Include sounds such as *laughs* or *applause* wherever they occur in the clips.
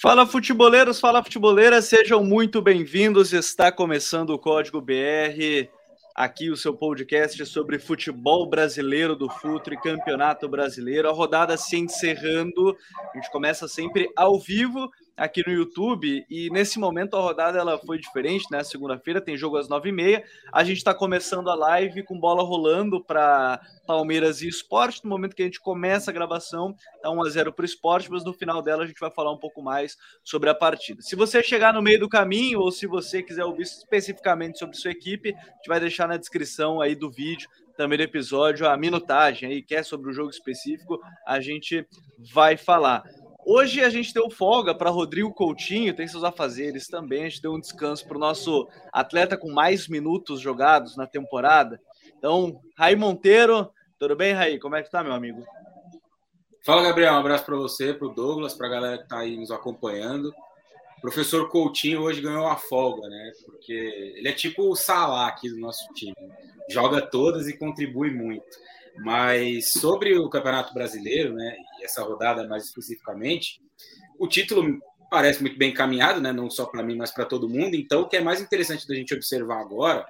Fala futeboleiros, fala futeboleiras, sejam muito bem-vindos. Está começando o Código BR, aqui o seu podcast sobre futebol brasileiro do Futre, Campeonato Brasileiro. A rodada se encerrando, a gente começa sempre ao vivo aqui no YouTube e nesse momento a rodada ela foi diferente, né? Segunda-feira tem jogo às nove e meia. A gente está começando a live com bola rolando para Palmeiras e Esporte. No momento que a gente começa a gravação, tá 1 a 0 para o Esporte, mas no final dela a gente vai falar um pouco mais sobre a partida. Se você chegar no meio do caminho ou se você quiser ouvir especificamente sobre sua equipe, a gente vai deixar na descrição aí do vídeo também do episódio a minutagem aí, que é sobre o jogo específico, a gente vai falar. Hoje a gente deu folga para Rodrigo Coutinho, tem seus afazeres também. A gente deu um descanso para o nosso atleta com mais minutos jogados na temporada. Então, Raí Monteiro, tudo bem, Raí? Como é que tá, meu amigo? Fala, Gabriel. Um abraço para você, para o Douglas, para a galera que está aí nos acompanhando. O professor Coutinho hoje ganhou uma folga, né? Porque ele é tipo o Salah aqui do nosso time. Joga todas e contribui muito. Mas sobre o Campeonato Brasileiro, né, e essa rodada mais especificamente, o título parece muito bem encaminhado, né, não só para mim, mas para todo mundo. Então, o que é mais interessante da gente observar agora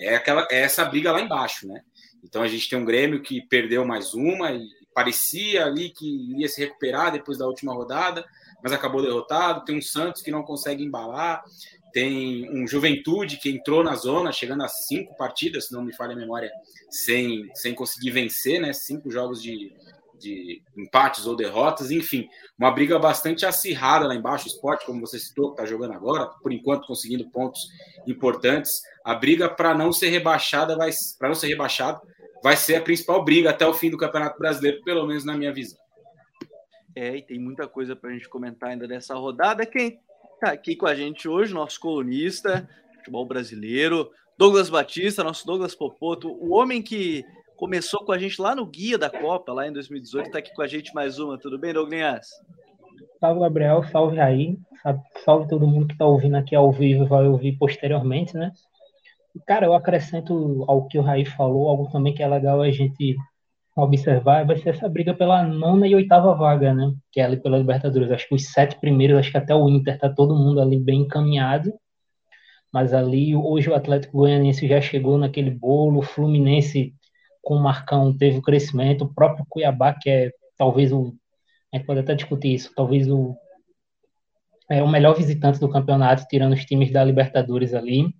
é aquela é essa briga lá embaixo, né? Então, a gente tem um Grêmio que perdeu mais uma e parecia ali que ia se recuperar depois da última rodada, mas acabou derrotado. Tem um Santos que não consegue embalar tem um Juventude que entrou na zona, chegando a cinco partidas, se não me falha a memória, sem, sem conseguir vencer, né? Cinco jogos de, de empates ou derrotas, enfim, uma briga bastante acirrada lá embaixo. O esporte, como você citou, que está jogando agora, por enquanto conseguindo pontos importantes. A briga para não ser rebaixada vai para não ser rebaixado vai ser a principal briga até o fim do Campeonato Brasileiro, pelo menos na minha visão. É, e tem muita coisa para a gente comentar ainda dessa rodada. Quem Está aqui com a gente hoje, nosso colunista, futebol brasileiro, Douglas Batista, nosso Douglas Popoto, o homem que começou com a gente lá no Guia da Copa, lá em 2018, está aqui com a gente mais uma. Tudo bem, Douglas? Salve, Gabriel. Salve aí. Salve todo mundo que está ouvindo aqui ao vivo vai ouvir posteriormente, né? Cara, eu acrescento ao que o Raí falou, algo também que é legal a gente observar vai ser essa briga pela nona e oitava vaga, né? Que é ali pela Libertadores. Acho que os sete primeiros, acho que até o Inter tá todo mundo ali bem encaminhado. Mas ali hoje o Atlético Goianiense já chegou naquele bolo, o Fluminense com o Marcão teve o crescimento, o próprio Cuiabá, que é talvez o. A gente pode até discutir isso, talvez o. É o melhor visitante do campeonato, tirando os times da Libertadores ali.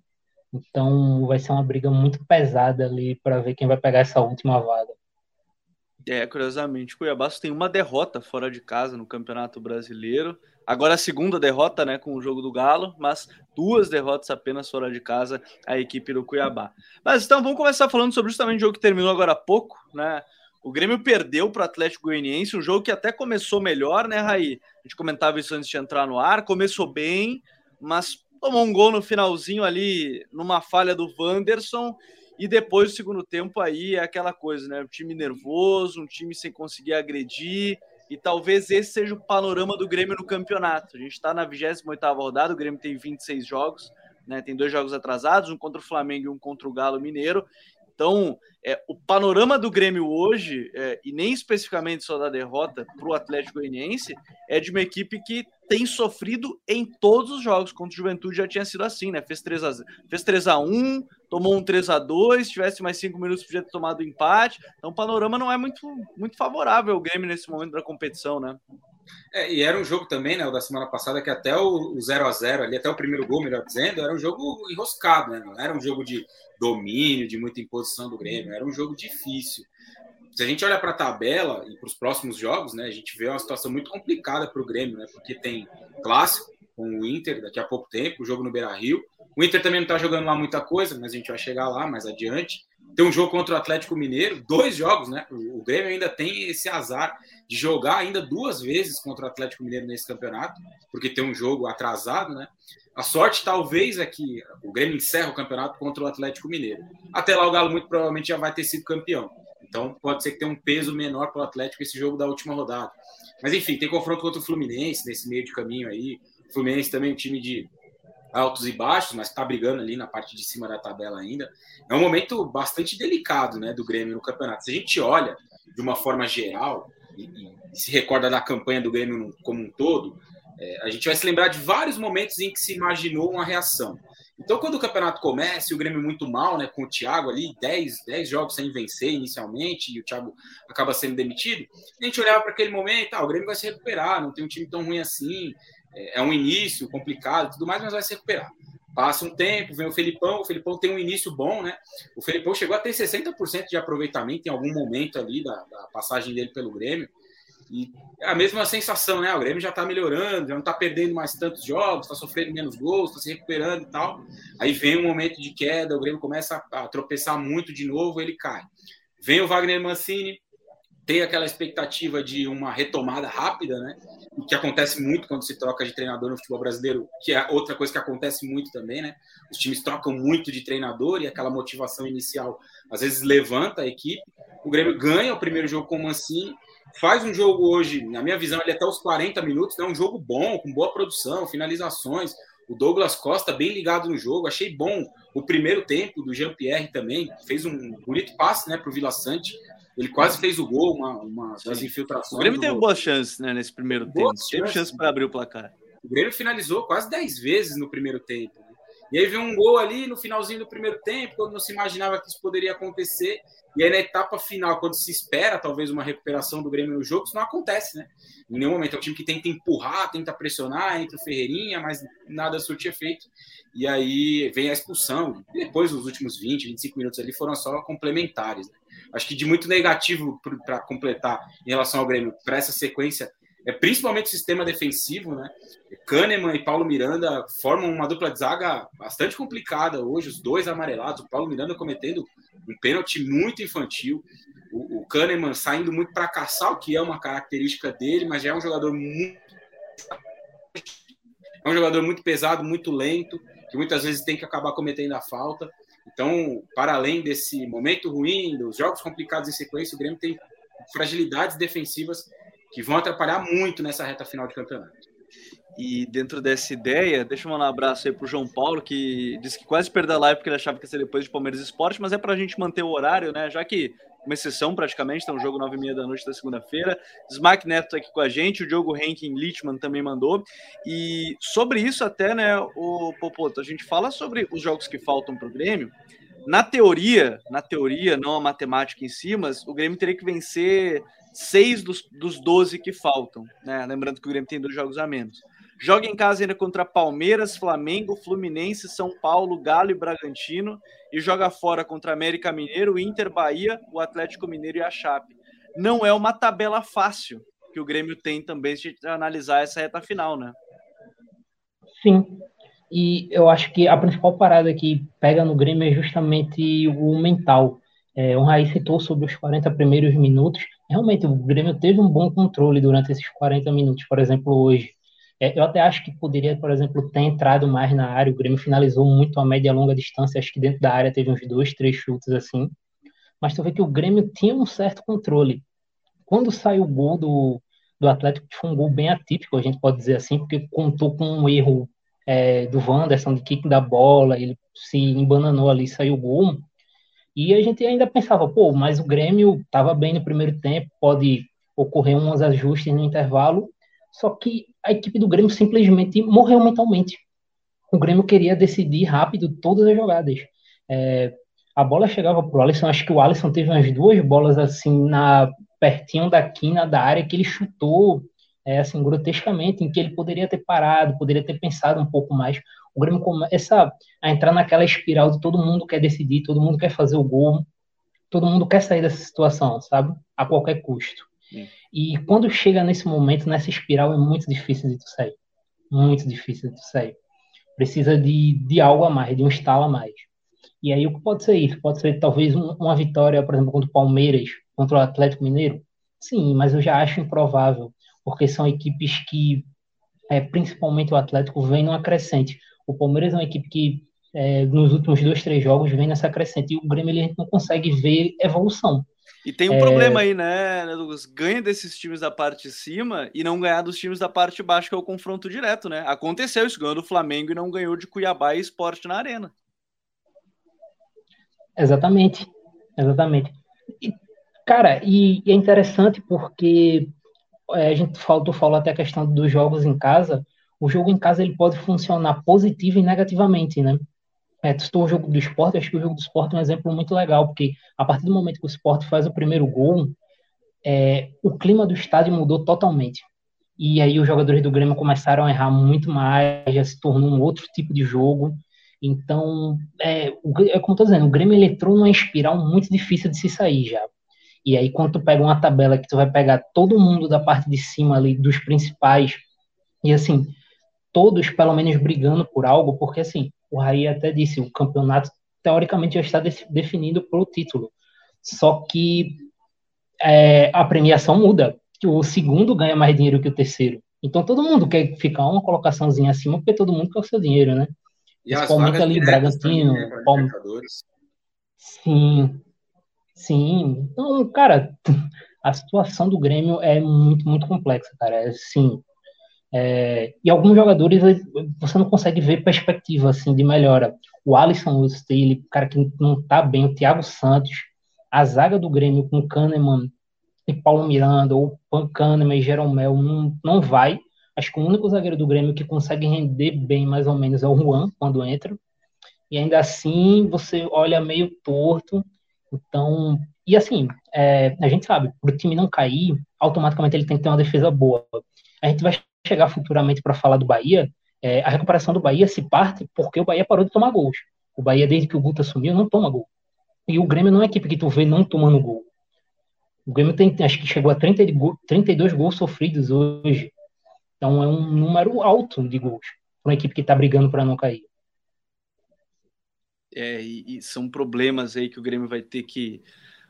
Então vai ser uma briga muito pesada ali para ver quem vai pegar essa última vaga. É, curiosamente, Cuiabá tem uma derrota fora de casa no Campeonato Brasileiro. Agora a segunda derrota, né, com o jogo do Galo, mas duas derrotas apenas fora de casa a equipe do Cuiabá. Mas então vamos começar falando sobre justamente o jogo que terminou agora há pouco, né? O Grêmio perdeu para o Atlético Goianiense, um jogo que até começou melhor, né, Raí? A gente comentava isso antes de entrar no ar, começou bem, mas tomou um gol no finalzinho ali, numa falha do Wanderson, e depois, o segundo tempo, aí é aquela coisa, né? Um time nervoso, um time sem conseguir agredir. E talvez esse seja o panorama do Grêmio no campeonato. A gente está na 28 rodada, o Grêmio tem 26 jogos, né? Tem dois jogos atrasados, um contra o Flamengo e um contra o Galo Mineiro. Então, é, o panorama do Grêmio hoje, é, e nem especificamente só da derrota para o Atlético Goianiense, é de uma equipe que tem sofrido em todos os jogos. Contra o Juventude já tinha sido assim, né? Fez 3 a, fez 3 a 1 tomou um 3 a 2 se tivesse mais cinco minutos, podia ter tomado empate. Então, o panorama não é muito, muito favorável ao Grêmio nesse momento da competição, né? É, e era um jogo também, né, o da semana passada, que até o, 0 a 0 ali, até o primeiro gol, melhor dizendo, era um jogo enroscado, né? Não era um jogo de domínio, de muita imposição do Grêmio, era um jogo difícil. Se a gente olha para a tabela e para os próximos jogos, né, a gente vê uma situação muito complicada para o Grêmio, né? Porque tem clássico com o Inter daqui a pouco tempo, o jogo no Beira Rio. O Inter também não está jogando lá muita coisa, mas a gente vai chegar lá mais adiante. Tem um jogo contra o Atlético Mineiro, dois jogos, né? O Grêmio ainda tem esse azar de jogar ainda duas vezes contra o Atlético Mineiro nesse campeonato, porque tem um jogo atrasado, né? A sorte talvez é que o Grêmio encerra o campeonato contra o Atlético Mineiro. Até lá o Galo muito provavelmente já vai ter sido campeão. Então pode ser que tenha um peso menor para o Atlético esse jogo da última rodada. Mas enfim, tem confronto contra o Fluminense nesse meio de caminho aí. O Fluminense também é um time de altos e baixos, mas está brigando ali na parte de cima da tabela ainda. É um momento bastante delicado né, do Grêmio no campeonato. Se a gente olha de uma forma geral e, e se recorda da campanha do Grêmio como um todo, é, a gente vai se lembrar de vários momentos em que se imaginou uma reação. Então, quando o campeonato começa e o Grêmio muito mal, né, com o Thiago ali, 10, 10 jogos sem vencer inicialmente, e o Thiago acaba sendo demitido, a gente olhava para aquele momento, ah, o Grêmio vai se recuperar, não tem um time tão ruim assim, é, é um início complicado tudo mais, mas vai se recuperar. Passa um tempo, vem o Felipão, o Felipão tem um início bom, né? O Felipão chegou a ter 60% de aproveitamento em algum momento ali da, da passagem dele pelo Grêmio. E é a mesma sensação, né? O Grêmio já está melhorando, já não está perdendo mais tantos jogos, está sofrendo menos gols, está se recuperando e tal. Aí vem um momento de queda, o Grêmio começa a tropeçar muito de novo, ele cai. Vem o Wagner Mancini, tem aquela expectativa de uma retomada rápida, né? O que acontece muito quando se troca de treinador no futebol brasileiro, que é outra coisa que acontece muito também, né? Os times trocam muito de treinador e aquela motivação inicial às vezes levanta a equipe. O Grêmio ganha o primeiro jogo com o Mancini, faz um jogo hoje, na minha visão, ele até os 40 minutos, é né? um jogo bom, com boa produção, finalizações. O Douglas Costa bem ligado no jogo, achei bom o primeiro tempo do Jean-Pierre também, fez um bonito passe né, para o Vila Sante, ele quase fez o gol, uma, uma das infiltrações. O Grêmio teve boas chances né, nesse primeiro boas tempo. Teve chance para abrir o placar. O Grêmio finalizou quase 10 vezes no primeiro tempo. Né? E aí veio um gol ali no finalzinho do primeiro tempo, quando não se imaginava que isso poderia acontecer. E aí na etapa final, quando se espera talvez uma recuperação do Grêmio no jogo, isso não acontece, né? Em nenhum momento. É um time que tenta empurrar, tenta pressionar, entra o Ferreirinha, mas nada surte efeito. E aí vem a expulsão. E depois, os últimos 20, 25 minutos ali foram só complementares. Né? Acho que de muito negativo para completar em relação ao Grêmio, para essa sequência, é principalmente o sistema defensivo, né? Kahneman e Paulo Miranda formam uma dupla de zaga bastante complicada hoje, os dois amarelados, o Paulo Miranda cometendo um pênalti muito infantil, o, o Kahneman saindo muito para caçar, o que é uma característica dele, mas já é um jogador muito é um jogador muito pesado, muito lento, que muitas vezes tem que acabar cometendo a falta. Então, para além desse momento ruim, dos jogos complicados em sequência, o Grêmio tem fragilidades defensivas que vão atrapalhar muito nessa reta final de campeonato. E dentro dessa ideia, deixa eu mandar um abraço aí pro João Paulo, que disse que quase perdeu a live porque ele achava que ia ser depois de Palmeiras Esporte, mas é para a gente manter o horário, né? Já que uma exceção praticamente, tem um jogo nove e meia da noite da segunda-feira. Smack Neto tá aqui com a gente, o Diogo Henkin Lichman também mandou. E sobre isso até, né, o Popoto, a gente fala sobre os jogos que faltam para o Grêmio. Na teoria, na teoria, não a matemática em si, mas o Grêmio teria que vencer seis dos, dos 12 que faltam, né? Lembrando que o Grêmio tem dois jogos a menos. Joga em casa ainda contra Palmeiras, Flamengo, Fluminense, São Paulo, Galo e Bragantino. E joga fora contra América Mineiro, Inter, Bahia, o Atlético Mineiro e a Chape. Não é uma tabela fácil que o Grêmio tem também de analisar essa reta final, né? Sim. E eu acho que a principal parada que pega no Grêmio é justamente o mental. É, o Raí citou sobre os 40 primeiros minutos. Realmente, o Grêmio teve um bom controle durante esses 40 minutos. Por exemplo, hoje, é, eu até acho que poderia, por exemplo, ter entrado mais na área. O Grêmio finalizou muito a média e longa distância. Acho que dentro da área teve uns dois, três chutes assim. Mas tu vê que o Grêmio tinha um certo controle. Quando saiu o gol do, do Atlético, que foi um gol bem atípico, a gente pode dizer assim, porque contou com um erro é, do Wanderson, de kick da bola, ele se embananou ali, saiu o gol. E a gente ainda pensava, pô, mas o Grêmio estava bem no primeiro tempo, pode ocorrer uns ajustes no intervalo, só que a equipe do Grêmio simplesmente morreu mentalmente. O Grêmio queria decidir rápido todas as jogadas. É, a bola chegava pro Alisson, acho que o Alisson teve umas duas bolas assim na pertinho da quina da área que ele chutou é, assim grotescamente, em que ele poderia ter parado, poderia ter pensado um pouco mais. O Grêmio começa a entrar naquela espiral de todo mundo quer decidir, todo mundo quer fazer o gol, todo mundo quer sair dessa situação, sabe? A qualquer custo. E quando chega nesse momento, nessa espiral, é muito difícil de tu sair. Muito difícil de tu sair. Precisa de, de algo a mais, de um estalo a mais. E aí o que pode ser isso? Pode ser talvez um, uma vitória, por exemplo, contra o Palmeiras, contra o Atlético Mineiro? Sim, mas eu já acho improvável, porque são equipes que, é, principalmente o Atlético, vem numa crescente. O Palmeiras é uma equipe que é, nos últimos dois, três jogos vem nessa crescente e o Grêmio ele não consegue ver evolução. E tem um é... problema aí, né, Douglas? Ganha desses times da parte de cima e não ganhar dos times da parte de baixo, que é o confronto direto, né? Aconteceu isso, ganhou do Flamengo e não ganhou de Cuiabá e Esporte na Arena. Exatamente, exatamente. E, cara, e, e, é interessante porque é, a gente falou, falou até a questão dos jogos em casa, o jogo em casa ele pode funcionar positivo e negativamente, né? É, tu citou o jogo do esporte, acho que o jogo do esporte é um exemplo muito legal, porque a partir do momento que o esporte faz o primeiro gol, é, o clima do estádio mudou totalmente. E aí os jogadores do Grêmio começaram a errar muito mais, já se tornou um outro tipo de jogo. Então, é, é como tô dizendo, o Grêmio entrou numa espiral muito difícil de se sair já. E aí, quando tu pega uma tabela que tu vai pegar todo mundo da parte de cima ali, dos principais, e assim, todos pelo menos brigando por algo, porque assim, o Raí até disse, o campeonato teoricamente já está definido pelo título. Só que é, a premiação muda, o segundo ganha mais dinheiro que o terceiro. Então todo mundo quer ficar uma colocaçãozinha acima, porque todo mundo quer o seu dinheiro, né? E Principalmente ali, Bragantino, né, Palmeiras. Sim, sim. Então, cara, *laughs* a situação do Grêmio é muito, muito complexa, cara. É, sim. É, e alguns jogadores você não consegue ver perspectiva assim de melhora. O Alisson ele cara que não tá bem, o Thiago Santos, a zaga do Grêmio com Kahneman e Paulo Miranda, ou Kahneman e Jeromel, não, não vai. Acho que o único zagueiro do Grêmio que consegue render bem, mais ou menos, é o Juan, quando entra. E ainda assim, você olha meio torto. Então, e assim, é, a gente sabe, para o time não cair, automaticamente ele tem que ter uma defesa boa. A gente vai chegar futuramente para falar do Bahia. É, a recuperação do Bahia se parte porque o Bahia parou de tomar gols. O Bahia, desde que o Guto assumiu, não toma gol. E o Grêmio não é equipe que tu vê não tomando gol. O Grêmio tem, acho que chegou a 30, 32 gols sofridos hoje. Então é um número alto de gols para uma equipe que está brigando para não cair. É, e, e, são problemas aí que o Grêmio vai ter que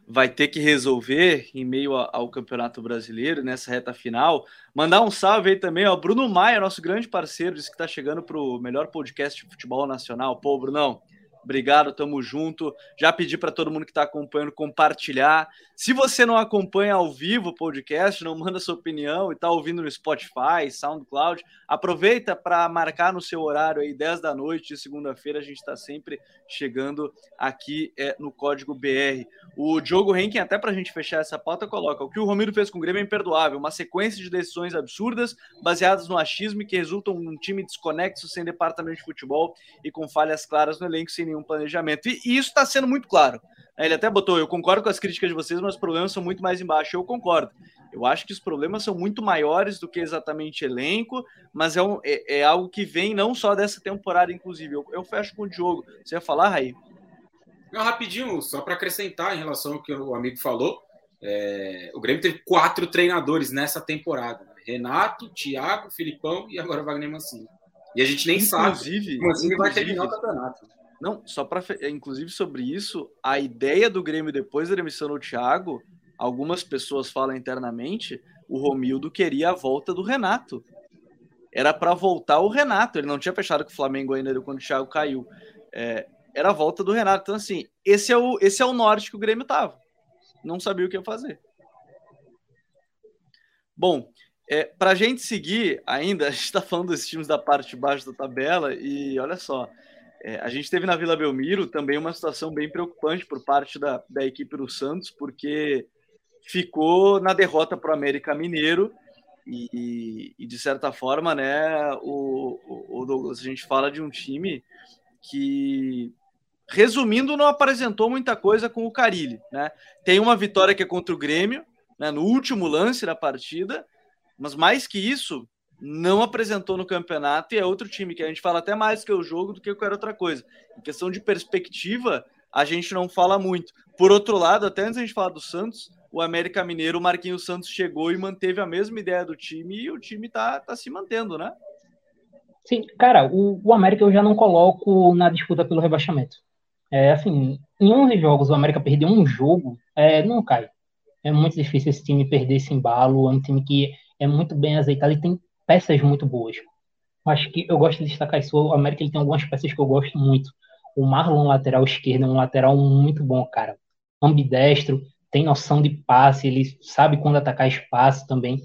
vai ter que resolver em meio ao Campeonato Brasileiro nessa reta final. Mandar um salve aí também ao Bruno Maia, nosso grande parceiro, disse que está chegando para o melhor podcast de futebol nacional. Pô, Brunão, Obrigado, tamo junto. Já pedi para todo mundo que está acompanhando compartilhar. Se você não acompanha ao vivo o podcast, não manda sua opinião e está ouvindo no Spotify, SoundCloud, aproveita para marcar no seu horário aí, 10 da noite segunda-feira. A gente está sempre chegando aqui é, no código BR. O Diogo Henkin, até para a gente fechar essa pauta, coloca: o que o Romero fez com o Grêmio é imperdoável. Uma sequência de decisões absurdas, baseadas no achismo e que resultam num time desconexo, sem departamento de futebol e com falhas claras no elenco, sem nenhum planejamento. E, e isso está sendo muito claro. Ele até botou: eu concordo com as críticas de vocês, mas os problemas são muito mais embaixo. Eu concordo. Eu acho que os problemas são muito maiores do que exatamente elenco, mas é, um, é, é algo que vem não só dessa temporada, inclusive. Eu, eu fecho com o Diogo. Você ia falar, Raí? Não, rapidinho, só para acrescentar em relação ao que o amigo falou. É, o Grêmio teve quatro treinadores nessa temporada: né? Renato, Thiago, Filipão e agora Wagner Mancini. E a gente nem inclusive, sabe. Mancini vai terminar o campeonato. Não, só para inclusive sobre isso, a ideia do Grêmio depois da demissão do Thiago, algumas pessoas falam internamente, o Romildo queria a volta do Renato. Era para voltar o Renato, ele não tinha fechado com o Flamengo ainda quando o Thiago caiu. É, era a volta do Renato. Então, assim, esse é o, esse é o norte que o Grêmio tava. Não sabia o que ia fazer. Bom, é, para a gente seguir ainda, *laughs* a gente está falando dos times da parte de baixo da tabela e olha só, é, a gente teve na Vila Belmiro também uma situação bem preocupante por parte da, da equipe do Santos, porque ficou na derrota para o América Mineiro e, e, de certa forma, né, o, o, Douglas, a gente fala de um time que, resumindo, não apresentou muita coisa com o Carilli, né? Tem uma vitória que é contra o Grêmio, né, no último lance da partida, mas mais que isso, não apresentou no campeonato e é outro time que a gente fala até mais que o jogo do que qualquer outra coisa. Em questão de perspectiva, a gente não fala muito. Por outro lado, até antes a gente falar do Santos, o América Mineiro, o Marquinhos Santos chegou e manteve a mesma ideia do time e o time tá, tá se mantendo, né? Sim, cara, o, o América eu já não coloco na disputa pelo rebaixamento. É assim, em 11 jogos o América perdeu um jogo, é, não cai. É muito difícil esse time perder esse embalo, é um time que é muito bem azeitado e tem peças muito boas. Acho que eu gosto de destacar isso. O América ele tem algumas peças que eu gosto muito. O Marlon, lateral esquerdo, é um lateral muito bom, cara. Ambidestro, tem noção de passe, ele sabe quando atacar espaço também.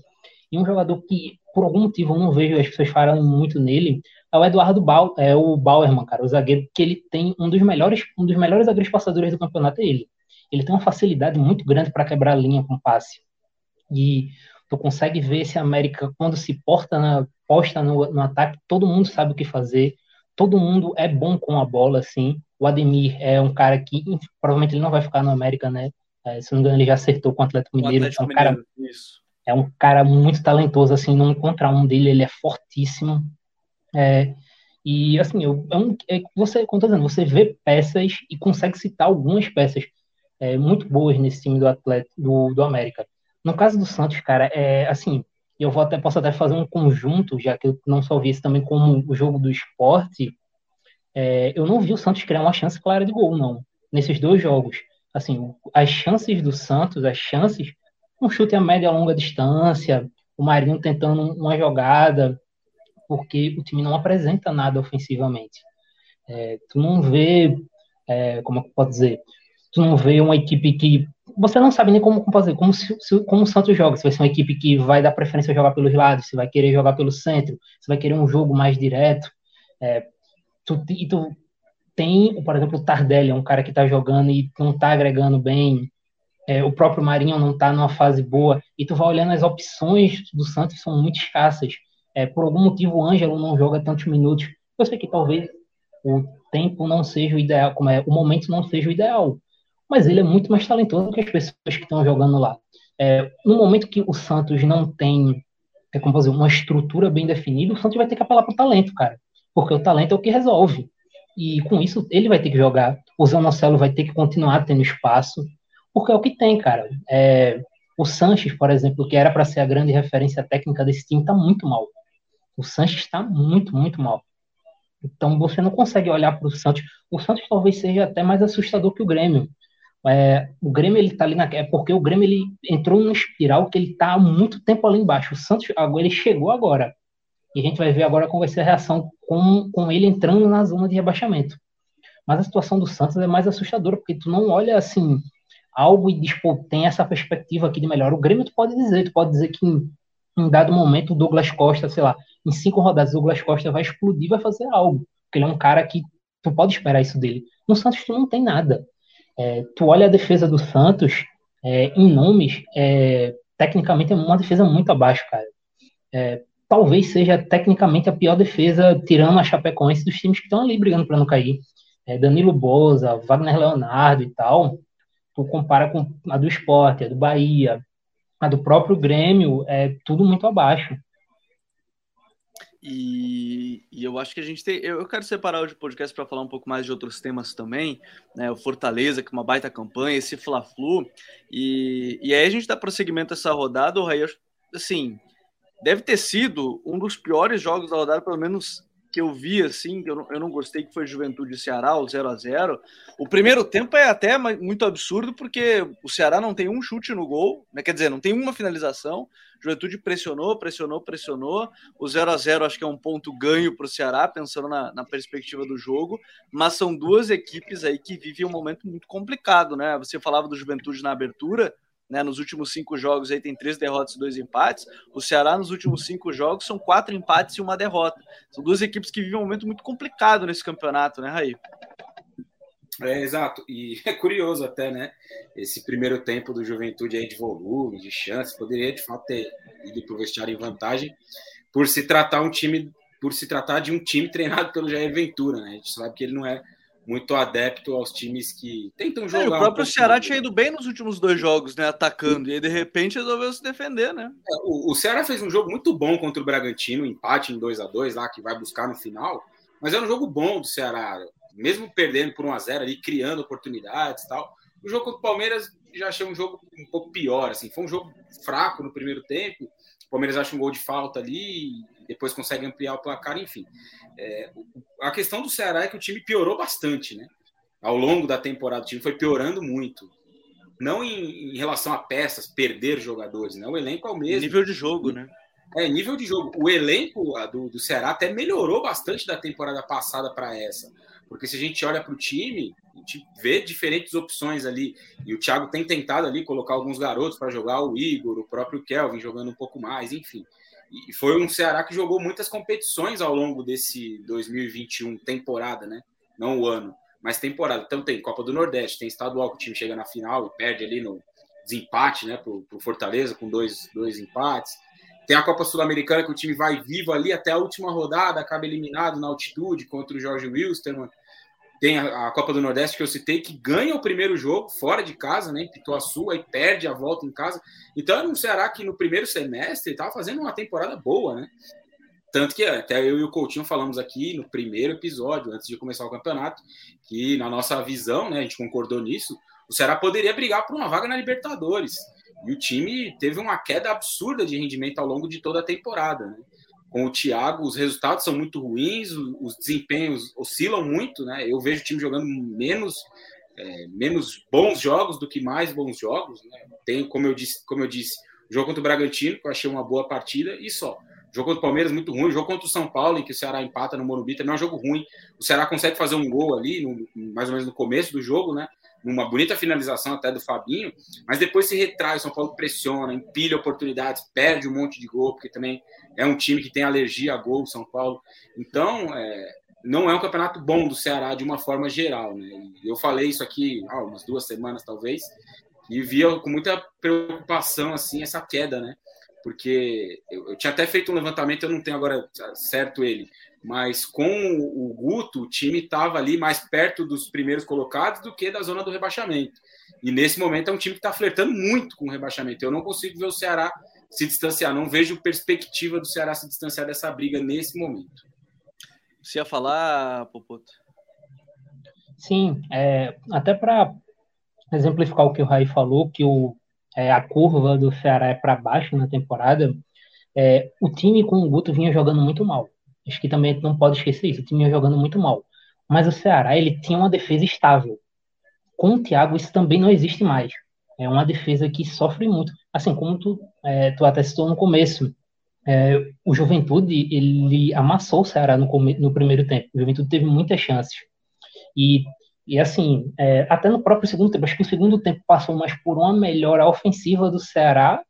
E um jogador que, por algum motivo, eu não vejo as pessoas falando muito nele, é o Eduardo Bauer, é o Bauerman, cara, o zagueiro, que ele tem um dos melhores, um dos melhores zagueiros passadores do campeonato, é ele. Ele tem uma facilidade muito grande para quebrar a linha com passe. E Tu consegue ver esse América quando se porta na, posta no, no ataque, todo mundo sabe o que fazer, todo mundo é bom com a bola, assim. O Ademir é um cara que provavelmente ele não vai ficar no América, né? É, se não me engano, ele já acertou com o Atlético Mineiro. O Atlético é um cara, isso. é um cara muito talentoso, assim, num contra um dele, ele é fortíssimo. É, e assim, eu, é um, é, você, como dizendo, você vê peças e consegue citar algumas peças é, muito boas nesse time do Atlético do, do América. No caso do Santos, cara, é assim, eu vou até posso até fazer um conjunto, já que eu não só vi isso também como o jogo do esporte. É, eu não vi o Santos criar uma chance clara de gol, não, nesses dois jogos. Assim, as chances do Santos, as chances, um chute a média a longa distância, o Marinho tentando uma jogada, porque o time não apresenta nada ofensivamente. É, tu não vê, é, como eu posso dizer, tu não vê uma equipe que você não sabe nem como fazer, como, se, como o Santos joga. Se vai ser uma equipe que vai dar preferência a jogar pelos lados, se vai querer jogar pelo centro, se vai querer um jogo mais direto. É, tu, e tu tem, por exemplo, o Tardelli, é um cara que está jogando e não está agregando bem. É, o próprio Marinho não está numa fase boa. E tu vai olhando as opções do Santos são muito escassas. É, por algum motivo o Ângelo não joga tantos minutos. Eu sei que talvez o tempo não seja o ideal, como é, o momento não seja o ideal mas ele é muito mais talentoso que as pessoas que estão jogando lá. É, no momento que o Santos não tem é como dizer, uma estrutura bem definida, o Santos vai ter que apelar para o talento, cara. Porque o talento é o que resolve. E com isso, ele vai ter que jogar. O Zanocelo vai ter que continuar tendo espaço, porque é o que tem, cara. É, o Sanches, por exemplo, que era para ser a grande referência técnica desse time, está muito mal. O Sanches está muito, muito mal. Então você não consegue olhar para o Santos. O Santos talvez seja até mais assustador que o Grêmio. É, o Grêmio ele tá ali na é porque o Grêmio ele entrou numa espiral que ele tá há muito tempo ali embaixo. O Santos agora ele chegou agora. E a gente vai ver agora como vai ser a reação com, com ele entrando na zona de rebaixamento. Mas a situação do Santos é mais assustadora, porque tu não olha assim algo e diz, pô, tem essa perspectiva aqui de melhor. O Grêmio tu pode dizer, tu pode dizer que em, em dado momento o Douglas Costa, sei lá, em cinco rodadas o Douglas Costa vai explodir, vai fazer algo. Porque ele é um cara que tu pode esperar isso dele. No Santos tu não tem nada. É, tu olha a defesa do Santos, é, em nomes, é, tecnicamente é uma defesa muito abaixo, cara. É, talvez seja tecnicamente a pior defesa, tirando a Chapecoense dos times que estão ali brigando para não cair. É, Danilo Boza, Wagner Leonardo e tal. Tu compara com a do Esporte, a do Bahia, a do próprio Grêmio, é tudo muito abaixo. E, e, eu acho que a gente tem. Eu, quero separar hoje o podcast para falar um pouco mais de outros temas também, né? O Fortaleza, que é uma baita campanha, esse Fla-Flu. E, e aí a gente dá prosseguimento a essa rodada. O Raí, assim, deve ter sido um dos piores jogos da rodada, pelo menos que eu vi, assim, que eu não, eu não gostei, que foi Juventude e Ceará, o 0 a 0 O primeiro tempo é até muito absurdo, porque o Ceará não tem um chute no gol, né? quer dizer, não tem uma finalização. Juventude pressionou, pressionou, pressionou. O 0 a 0 acho que é um ponto ganho para o Ceará, pensando na, na, perspectiva do jogo, mas são duas equipes aí que vivem um momento muito complicado, né? Você falava do Juventude na abertura, né, nos últimos cinco jogos aí tem três derrotas e dois empates. O Ceará nos últimos cinco jogos são quatro empates e uma derrota. São duas equipes que vivem um momento muito complicado nesse campeonato, né, Raí? É, exato. E *laughs* é curioso até, né? Esse primeiro tempo do Juventude aí de volume, de chance, poderia de fato ter ido para o vestiário em vantagem por se tratar um time, por se tratar de um time *laughs* treinado pelo Jair Ventura, né? A gente sabe que ele não é muito adepto aos times que tentam jogar. É, o próprio um Ceará tinha ido bem nos últimos dois jogos, né? Atacando, e aí, de repente resolveu se defender, né? É, o, o, Ceará fez um jogo muito bom contra o Bragantino, empate em 2 a 2 lá, que vai buscar no final. Mas era um jogo bom do Ceará, mesmo perdendo por 1 a 0 ali, criando oportunidades e tal. O jogo contra o Palmeiras já achei um jogo um pouco pior, assim. Foi um jogo fraco no primeiro tempo. O Palmeiras acha um gol de falta ali, depois consegue ampliar o placar, enfim. É, a questão do Ceará é que o time piorou bastante, né? Ao longo da temporada, o time foi piorando muito. Não em, em relação a peças, perder jogadores, né? O elenco é o mesmo. Nível de jogo, né? É, nível de jogo. O elenco do, do Ceará até melhorou bastante da temporada passada para essa. Porque se a gente olha para o time, a gente vê diferentes opções ali. E o Thiago tem tentado ali colocar alguns garotos para jogar, o Igor, o próprio Kelvin jogando um pouco mais, enfim. E foi um Ceará que jogou muitas competições ao longo desse 2021 temporada, né? Não o ano, mas temporada. Então tem Copa do Nordeste, tem estadual que o time chega na final e perde ali no desempate né, para o Fortaleza, com dois, dois empates. Tem a Copa Sul-Americana que o time vai vivo ali até a última rodada, acaba eliminado na altitude contra o Jorge Wilstermann. Tem a, a, Copa do Nordeste que eu citei, que ganha o primeiro jogo fora de casa, né? Em Pituaçu, aí perde a volta em casa. Então era um Ceará que no primeiro semestre estava fazendo uma temporada boa, né? Tanto que até eu e o Coutinho falamos aqui no primeiro episódio, antes de começar o campeonato, que na nossa visão, né, a gente concordou nisso, o Ceará poderia brigar por uma vaga na Libertadores. E o time teve uma queda absurda de rendimento ao longo de toda a temporada. Né? Com o Thiago, os resultados são muito ruins, os desempenhos oscilam muito. Né? Eu vejo o time jogando menos, é, menos bons jogos do que mais bons jogos. Né? Tem, como eu disse, como eu disse, o jogo contra o Bragantino, que eu achei uma boa partida, e só. Jogo contra o Palmeiras muito ruim. Jogo contra o São Paulo, em que o Ceará empata no Morumbi, também é um jogo ruim. O Ceará consegue fazer um gol ali, no, mais ou menos no começo do jogo, né? Numa bonita finalização até do Fabinho, mas depois se retrai. O São Paulo pressiona, empilha oportunidades, perde um monte de gol, porque também é um time que tem alergia a gol, São Paulo. Então, é, não é um campeonato bom do Ceará de uma forma geral, né? Eu falei isso aqui há umas duas semanas, talvez, e via com muita preocupação, assim, essa queda, né? porque eu, eu, tinha até feito um levantamento, eu não tenho agora certo ele, mas com o, Guto, o time estava ali mais perto dos primeiros colocados do que da zona do rebaixamento. E nesse momento é um time que está flertando muito com o rebaixamento. Eu não consigo ver o Ceará se distanciar, não vejo perspectiva do Ceará se distanciar dessa briga nesse momento. Você ia falar, Popoto? Sim, é, até para exemplificar o que o Rai falou, que o é, a curva do Ceará é para baixo na temporada, é, o time com o Guto vinha jogando muito mal. Acho que também não pode esquecer isso, o time vinha jogando muito mal. Mas o Ceará, ele tinha uma defesa estável. Com o Thiago, isso também não existe mais. É uma defesa que sofre muito. Assim como tu, é, tu até citou no começo, é, o Juventude, ele amassou o Ceará no, no primeiro tempo. O Juventude teve muitas chances. E e assim, é, até no próprio segundo tempo, acho que o segundo tempo passou mais por uma melhora ofensiva do Ceará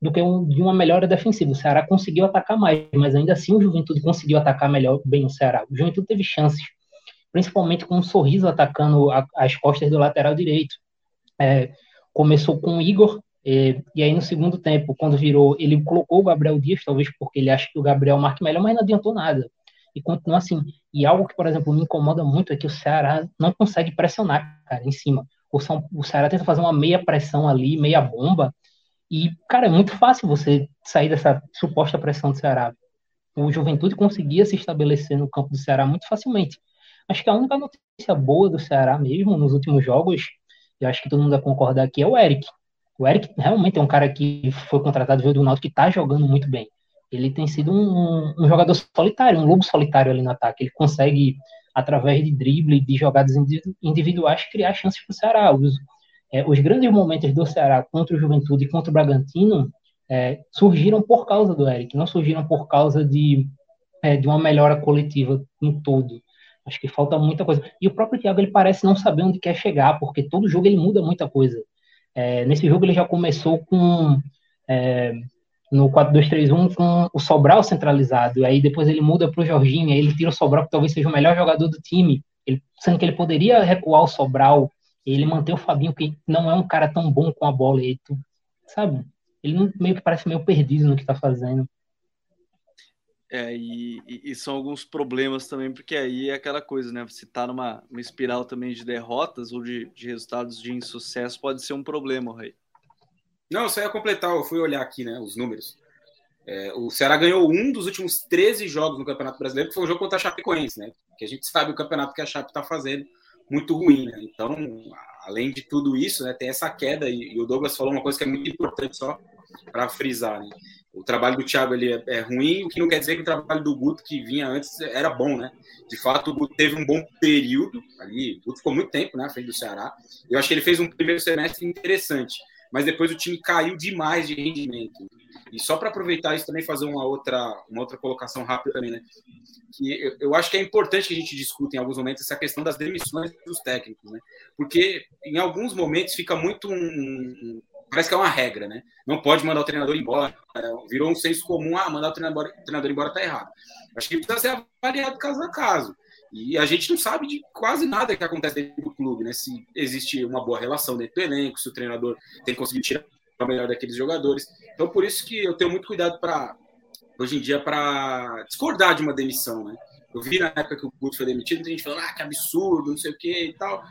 do que um, de uma melhora defensiva. O Ceará conseguiu atacar mais, mas ainda assim o Juventude conseguiu atacar melhor bem o Ceará. O Juventude teve chances, principalmente com um sorriso atacando a, as costas do lateral direito. É, começou com o Igor, é, e aí no segundo tempo, quando virou, ele colocou o Gabriel Dias, talvez porque ele acha que o Gabriel marque melhor, mas não adiantou nada e continua assim. E algo que, por exemplo, me incomoda muito é que o Ceará não consegue pressionar, cara, em cima. O, São, o Ceará tenta fazer uma meia pressão ali, meia bomba, e, cara, é muito fácil você sair dessa suposta pressão do Ceará. O Juventude conseguia se estabelecer no campo do Ceará muito facilmente. Acho que a única notícia boa do Ceará mesmo nos últimos jogos, e acho que todo mundo vai concordar aqui, é o Eric. O Eric realmente é um cara que foi contratado, veio do Náutico, que está jogando muito bem ele tem sido um, um, jogador solitário, um lobo solitário ali no ataque. Ele consegue, através de drible, de jogadas individuais, criar chances para o Ceará. É, os, grandes momentos do Ceará contra o Juventude e contra o Bragantino é, surgiram por causa do Eric, não surgiram por causa de, é, de uma melhora coletiva no todo. Acho que falta muita coisa. E o próprio Thiago ele parece não saber onde quer chegar, porque todo jogo ele muda muita coisa. É, nesse jogo ele já começou com é, no 4-2-3-1 com o Sobral centralizado. Aí depois ele muda para o Jorginho, aí ele tira o Sobral, que talvez seja o melhor jogador do time, ele, sendo que ele poderia recuar o Sobral, ele manter o Fabinho, que não é um cara tão bom com a bola, e tu, sabe? Ele não, meio que parece meio perdido no que está fazendo. É, e, e, são alguns problemas também, porque aí é aquela coisa, né? Você tá numa espiral também de derrotas ou de, de resultados de insucesso, pode ser um problema, Rei. Não, só ia completar, eu fui olhar aqui, né, os números. É, o Ceará ganhou um dos últimos 13 jogos no Campeonato Brasileiro, que foi um jogo contra a Chapecoense, né? Que a gente sabe o campeonato que a Chape está fazendo muito ruim, né? Então, além de tudo isso, né, tem essa queda, e, e o Douglas falou uma coisa que é muito importante só para frisar, né? O trabalho do Thiago ali é, é, ruim, o que não quer dizer que o trabalho do Guto, que vinha antes, era bom, né? De fato, o Guto teve um bom período ali, o Guto ficou muito tempo né, à frente do Ceará. Eu acho que ele fez um primeiro semestre interessante mas depois o time caiu demais de rendimento. E só para aproveitar isso também fazer uma outra, uma outra colocação rápida também, né? Que eu, eu, acho que é importante que a gente discuta em alguns momentos essa questão das demissões dos técnicos, né? Porque em alguns momentos fica muito um, um parece que é uma regra, né? Não pode mandar o treinador embora. É, virou um senso comum, ah, mandar o treinador, o treinador embora tá errado. Acho que precisa ser avaliado caso a caso. E a gente não sabe de quase nada que acontece dentro do clube, né? Se existe uma boa relação dentro do elenco, se o treinador tem conseguido tirar o melhor daqueles jogadores. Então, por isso que eu tenho muito cuidado para hoje em dia para discordar de uma demissão, né? Eu vi na época que o Guto foi demitido, tem gente falando, ah, que absurdo, não sei o que e tal.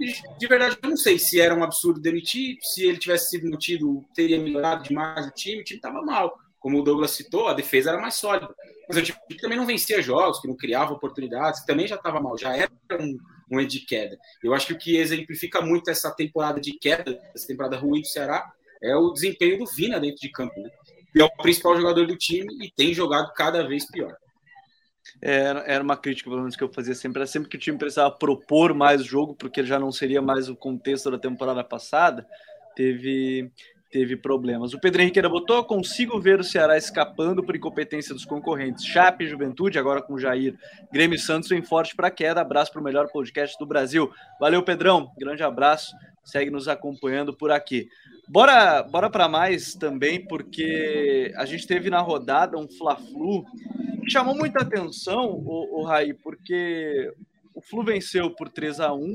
E, de verdade, eu não sei se era um absurdo demitir, se ele tivesse sido demitido, teria melhorado demais o time, o time estava mal. Como o Douglas citou, a defesa era mais sólida. Mas o time também não vencia jogos, que não criava oportunidades, que também já estava mal, já era um, um de queda. Eu acho que o que exemplifica muito essa temporada de queda, essa temporada ruim do Ceará, é o desempenho do Vina dentro de campo, né? Que é o principal jogador do time e tem jogado cada vez pior. Era, era uma crítica, pelo menos, que eu fazia sempre. Era sempre que o time precisava propor mais jogo, porque já não seria mais o contexto da temporada passada, teve, teve problemas. O Pedro Henrique botou: consigo ver o Ceará escapando por incompetência dos concorrentes. Chape Juventude, agora com Jair. Grêmio Santos vem forte para queda. Abraço para o melhor podcast do Brasil. Valeu, Pedrão. Grande abraço. Segue nos acompanhando por aqui. Bora, bora para mais também, porque a gente teve na rodada um Fla-Flu que chamou muita atenção, o, o Raí, porque o Flu venceu por 3 a 1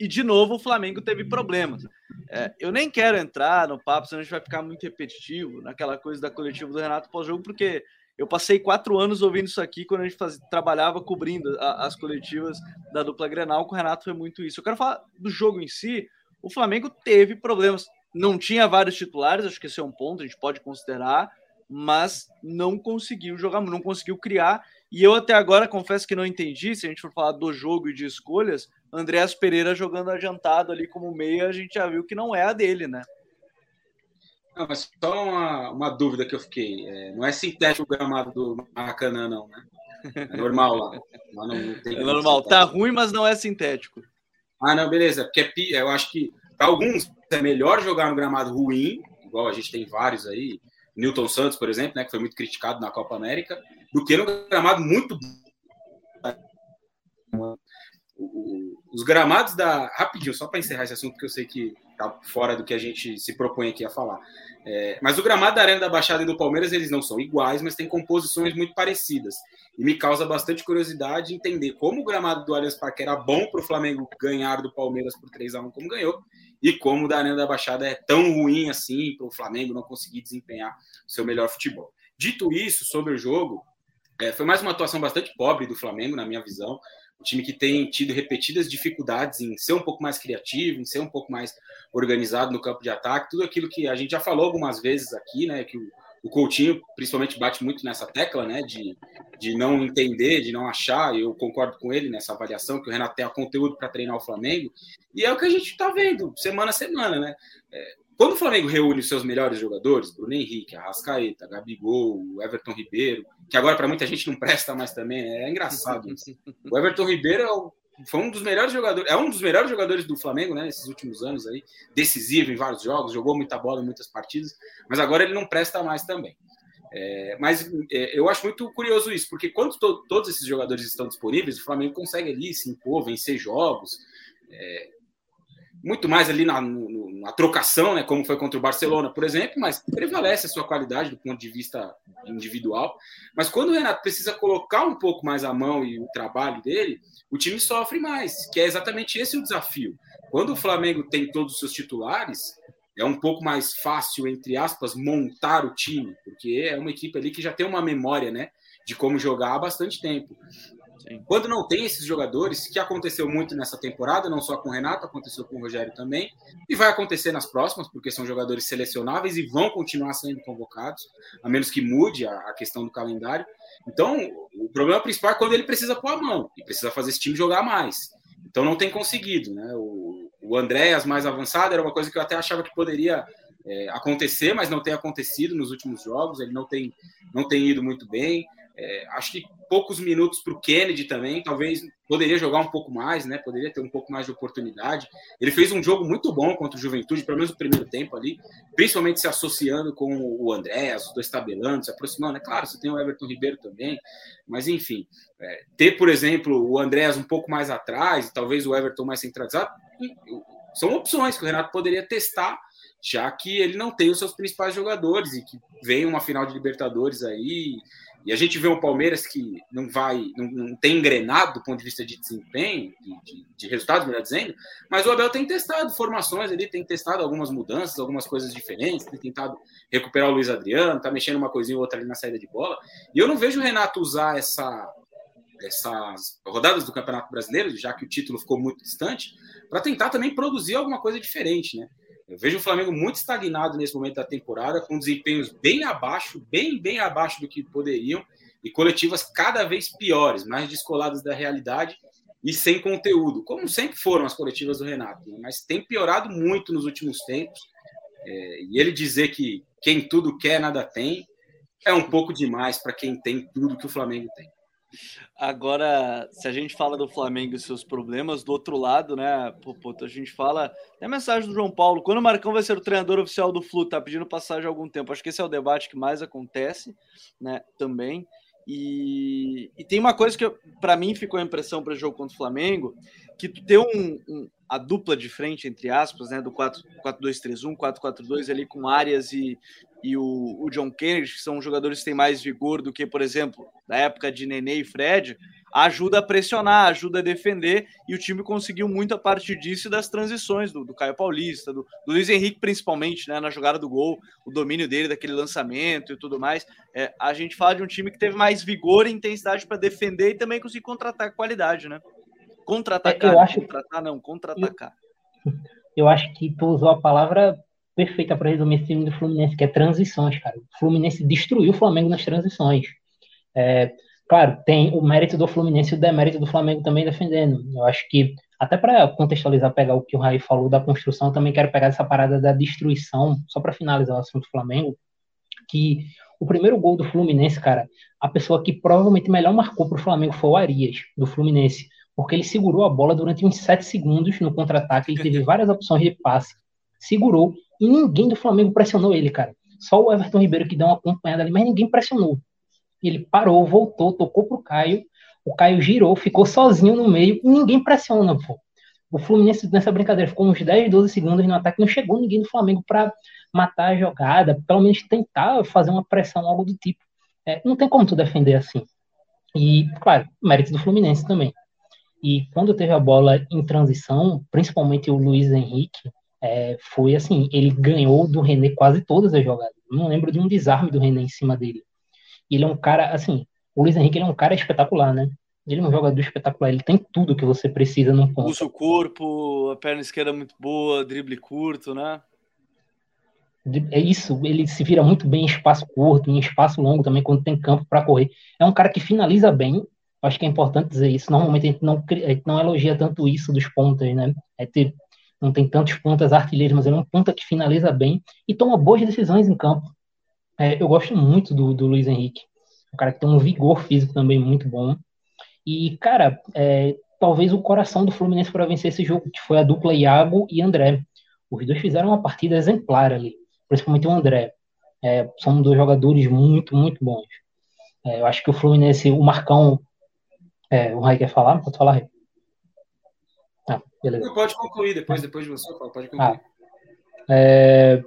e de novo o Flamengo teve problemas. É, eu nem quero entrar no papo, senão a gente vai ficar muito repetitivo naquela coisa da coletiva do Renato pós-jogo, porque eu passei quatro anos ouvindo isso aqui quando a gente faz, trabalhava cobrindo a, as coletivas da dupla Grenal, com o Renato foi muito isso. Eu quero falar do jogo em si. O Flamengo teve problemas. Não tinha vários titulares, acho que esse é um ponto, a gente pode considerar, mas não conseguiu jogar, não conseguiu criar. E eu até agora confesso que não entendi, se a gente for falar do jogo e de escolhas, Andréas Pereira jogando adiantado ali como meia, a gente já viu que não é a dele, né? Não, mas só uma, uma dúvida que eu fiquei. É, não é sintético o gramado do Maracanã, não, né? É normal lá. lá não, não é normal. Tá ruim, mas não é sintético. Ah, não, beleza. Porque é, eu acho que para alguns é melhor jogar no gramado ruim, igual a gente tem vários aí, Newton Santos, por exemplo, né, que foi muito criticado na Copa América, do que no gramado muito os gramados da. Rapidinho, só para encerrar esse assunto, porque eu sei que está fora do que a gente se propõe aqui a falar. É, mas o gramado da Arena da Baixada e do Palmeiras, eles não são iguais, mas têm composições muito parecidas. E me causa bastante curiosidade entender como o gramado do Allianz Parque era bom para o Flamengo ganhar do Palmeiras por 3 a 1 como ganhou, e como o da Arena da Baixada é tão ruim assim para o Flamengo não conseguir desempenhar o seu melhor futebol. Dito isso, sobre o jogo, é, foi mais uma atuação bastante pobre do Flamengo, na minha visão. Um time que tem tido repetidas dificuldades em ser um pouco mais criativo, em ser um pouco mais organizado no campo de ataque, tudo aquilo que a gente já falou algumas vezes aqui, né? Que o, o Coutinho principalmente bate muito nessa tecla, né? De, de não entender, de não achar. Eu concordo com ele nessa avaliação que o Renato tem conteúdo para treinar o Flamengo. E é o que a gente está vendo semana a semana, né? É, quando o Flamengo reúne os seus melhores jogadores, Bruno Henrique, Arrascaeta, Gabigol, Everton Ribeiro, que agora para muita gente não presta mais também, é engraçado. O Everton Ribeiro é foi um dos melhores jogadores, é um dos melhores jogadores do Flamengo, né, nesses últimos anos aí, decisivo em vários jogos, jogou muita bola em muitas partidas, mas agora ele não presta mais também. É, mas é, eu acho muito curioso isso, porque quando to, todos esses jogadores estão disponíveis, o Flamengo consegue ali se impor, vencer jogos. É, muito mais ali na, na trocação, né, como foi contra o Barcelona, por exemplo, mas prevalece a sua qualidade do ponto de vista individual. Mas quando o Renato precisa colocar um pouco mais a mão e o trabalho dele, o time sofre mais, que é exatamente esse o desafio. Quando o Flamengo tem todos os seus titulares, é um pouco mais fácil, entre aspas, montar o time, porque é uma equipe ali que já tem uma memória, né, de como jogar há bastante tempo. Sim. Quando não tem esses jogadores, que aconteceu muito nessa temporada, não só com o Renato, aconteceu com o Rogério também, e vai acontecer nas próximas, porque são jogadores selecionáveis e vão continuar sendo convocados, a menos que mude a, questão do calendário. Então, o problema principal é quando ele precisa pôr a mão e precisa fazer esse time jogar mais. Então, não tem conseguido. Né? O, o Andréas mais avançado era uma coisa que eu até achava que poderia é, acontecer, mas não tem acontecido nos últimos jogos. Ele não tem, não tem ido muito bem. É, acho que poucos minutos para o Kennedy também, talvez poderia jogar um pouco mais, né? Poderia ter um pouco mais de oportunidade. Ele fez um jogo muito bom contra o Juventude, pelo menos no primeiro tempo ali, principalmente se associando com o André, os dois tabelando, se aproximando. É claro, você tem o Everton Ribeiro também, mas enfim, é, ter, por exemplo, o Andréas um pouco mais atrás, talvez o Everton mais centralizado, são opções que o Renato poderia testar já que ele não tem os seus principais jogadores e que vem uma final de Libertadores aí E a gente vê um Palmeiras que não vai, não, não tem engrenado do ponto de vista de desempenho, de, de, resultados, melhor dizendo, mas o Abel tem testado formações ali, tem testado algumas mudanças, algumas coisas diferentes, tem tentado recuperar o Luiz Adriano, tá mexendo uma coisinha ou outra ali na saída de bola. E eu não vejo o Renato usar essa, essas rodadas do Campeonato Brasileiro, já que o título ficou muito distante, para tentar também produzir alguma coisa diferente, né? Eu vejo o Flamengo muito estagnado nesse momento da temporada, com desempenhos bem abaixo, bem, bem abaixo do que poderiam, e coletivas cada vez piores, mais descoladas da realidade e sem conteúdo, como sempre foram as coletivas do Renato, né? mas tem piorado muito nos últimos tempos. É, e ele dizer que quem tudo quer, nada tem, é um pouco demais para quem tem tudo que o Flamengo tem. Agora, se a gente fala do Flamengo e seus problemas, do outro lado, né, a gente fala. Tem a mensagem do João Paulo: quando o Marcão vai ser o treinador oficial do Flu? Tá pedindo passagem há algum tempo. Acho que esse é o debate que mais acontece, né, também. E, e tem uma coisa que para mim ficou a impressão para o jogo contra o Flamengo, que tu ter um, um, a dupla de frente, entre aspas, né, do 4-2-3-1, 4-4-2 ali com Arias e, e o, o, John Kennedy, que são jogadores que têm mais vigor do que, por exemplo, da época de Nenê e Fred, ajuda a pressionar, ajuda a defender, e o time conseguiu muito a partir disso e das transições do, do Caio Paulista, do, do, Luiz Henrique principalmente, né, na jogada do gol, o domínio dele daquele lançamento e tudo mais. É, a gente fala de um time que teve mais vigor e intensidade para defender e também conseguir contratar qualidade, né? Contra-atacar, eu acho... contratar não, contra-atacar. Eu, eu acho que tu usou a palavra perfeita para resumir esse time do Fluminense, que é transições, cara. O Fluminense destruiu o Flamengo nas transições. É, claro, tem o mérito do Fluminense e o demérito do Flamengo também defendendo. Eu acho que, até para contextualizar, pegar o que o Raí falou da construção, eu também quero pegar essa parada da destruição, só para finalizar o assunto Flamengo, que o primeiro gol do Fluminense, cara, a pessoa que provavelmente melhor marcou para o Flamengo foi o Arias, do Fluminense, porque ele segurou a bola durante uns 7 segundos no contra-ataque, ele teve várias opções de passe, segurou e ninguém do Flamengo pressionou ele, cara. Só o Everton Ribeiro que deu uma acompanhada ali, mas ninguém pressionou. Ele parou, voltou, tocou pro Caio. O Caio girou, ficou sozinho no meio e ninguém pressiona, pô. O Fluminense nessa brincadeira ficou uns 10, 12 segundos no ataque, não chegou ninguém do Flamengo para matar a jogada, pelo menos tentar fazer uma pressão, algo do tipo. É, não tem como tu defender assim. E, claro, mérito do Fluminense também. E quando teve a bola em transição, principalmente o Luiz Henrique, é, foi assim, ele ganhou do René quase todas as jogadas. Não lembro de um desarme do René em cima dele. Ele é um cara, assim, o Luiz Henrique é um cara espetacular, né? Ele é um jogador espetacular, ele tem tudo que você precisa no ponto. Usa o corpo, a perna esquerda é muito boa, drible curto, né? É isso, ele se vira muito bem em espaço curto, em espaço longo também, quando tem campo para correr. É um cara que finaliza bem, acho que é importante dizer isso. Normalmente a gente não, a gente não elogia tanto isso dos pontas, né? É ter não tem tantos pontas artilheiros, mas ele é um ponta que finaliza bem e toma boas decisões em campo. É, eu gosto muito do, do Luiz Henrique, um cara que tem um vigor físico também muito bom. E, cara, é, talvez o coração do Fluminense para vencer esse jogo, que foi a dupla Iago e André. Os dois fizeram uma partida exemplar ali, principalmente o André. É, são dois jogadores muito, muito bons. É, eu acho que o Fluminense, o Marcão. É, o Rai quer falar? Pode falar, Rai. Beleza. Pode concluir depois, depois de você, pode concluir. Ah, é,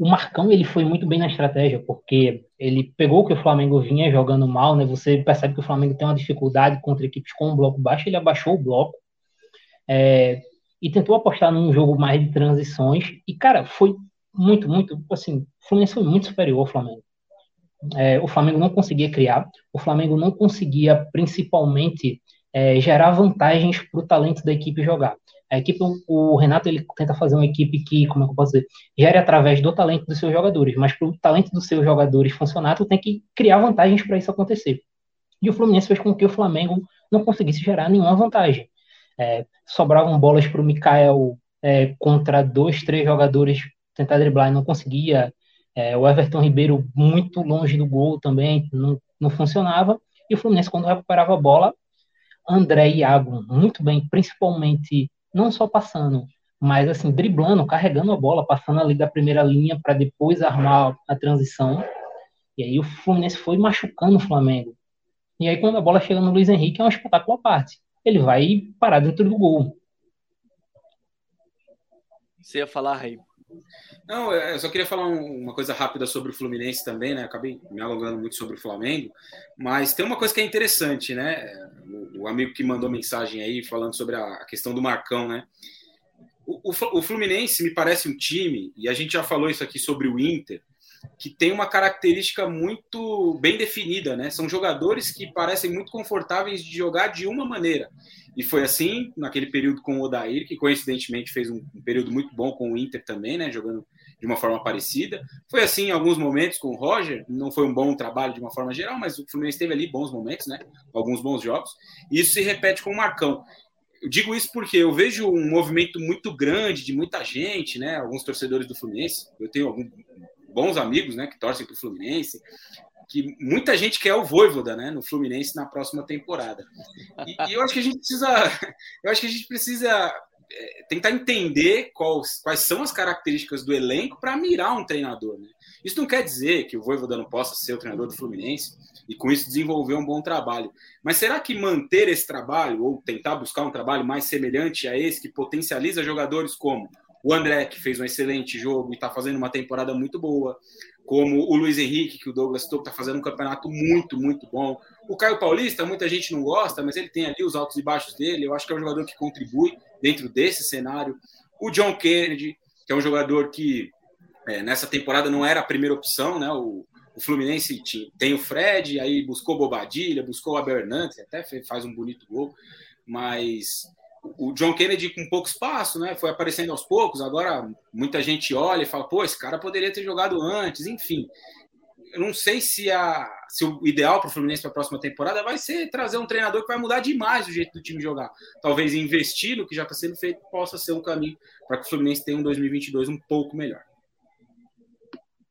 o Marcão ele foi muito bem na estratégia, porque ele pegou que o Flamengo vinha jogando mal, né? Você percebe que o Flamengo tem uma dificuldade contra equipes com um bloco baixo, ele abaixou o bloco é, e tentou apostar num jogo mais de transições. E, cara, foi muito, muito, assim, o Fluminense foi muito superior ao Flamengo. É, o Flamengo não conseguia criar, o Flamengo não conseguia, principalmente, é, gerar vantagens para o talento da equipe jogar. A equipe, o Renato ele tenta fazer uma equipe que, como é eu posso dizer, gere através do talento dos seus jogadores, mas para o talento dos seus jogadores funcionar, tu tem que criar vantagens para isso acontecer. E o Fluminense fez com que o Flamengo não conseguisse gerar nenhuma vantagem. É, sobravam bolas para o Mikael é, contra dois, três jogadores tentar driblar e não conseguia. É, o Everton Ribeiro muito longe do gol também, não, não funcionava. E o Fluminense, quando recuperava a bola, André e Iago muito bem, principalmente não só passando, mas assim, driblando, carregando a bola, passando ali da primeira linha para depois armar a transição. E aí o Fluminense foi machucando o Flamengo. E aí quando a bola chega no Luiz Henrique é um espetáculo à parte. Ele vai parar dentro do gol. Você ia falar, Rei? Não, eu só queria falar uma coisa rápida sobre o Fluminense também, né? Acabei me alongando muito sobre o Flamengo, mas tem uma coisa que é interessante, né? O, amigo que mandou mensagem aí falando sobre a questão do Marcão, né? O, o Fluminense me parece um time, e a gente já falou isso aqui sobre o Inter, que tem uma característica muito bem definida, né? São jogadores que parecem muito confortáveis de jogar de uma maneira. E foi assim naquele período com o Odair, que coincidentemente fez um, período muito bom com o Inter também, né? Jogando de uma forma parecida. Foi assim em alguns momentos com o Roger, não foi um bom trabalho de uma forma geral, mas o Fluminense teve ali bons momentos, né? Alguns bons jogos. E isso se repete com o Marcão. Eu digo isso porque eu vejo um movimento muito grande de muita gente, né? Alguns torcedores do Fluminense. Eu tenho algum, bons amigos, né, que torcem para o Fluminense, que muita gente quer o Voivoda, né, no Fluminense na próxima temporada. E, e, eu acho que a gente precisa, *laughs* eu acho que a gente precisa é, tentar entender quais, quais são as características do elenco para mirar um treinador. Né? Isso não quer dizer que o Voivoda não possa ser o treinador do Fluminense e com isso desenvolver um bom trabalho. Mas será que manter esse trabalho ou tentar buscar um trabalho mais semelhante a esse que potencializa jogadores como o André, que fez um excelente jogo e está fazendo uma temporada muito boa, como o Luiz Henrique, que o Douglas Stoke está fazendo um campeonato muito, muito bom. O Caio Paulista, muita gente não gosta, mas ele tem ali os altos e baixos dele. Eu acho que é um jogador que contribui dentro desse cenário. O John Kennedy, que é um jogador que é, nessa temporada não era a primeira opção, né? O, o Fluminense tem o Fred, aí buscou Bobadilha, buscou o Abel Hernandes, até faz um bonito gol, mas o John Kennedy com pouco espaço, né? Foi aparecendo aos poucos. Agora muita gente olha e fala, pô, esse cara poderia ter jogado antes, enfim. Eu não sei se, a, se o ideal para o Fluminense para a próxima temporada vai ser trazer um treinador que vai mudar demais o jeito do time jogar. Talvez investir no que já está sendo feito possa ser um caminho para que o Fluminense tenha um 2022 um pouco melhor.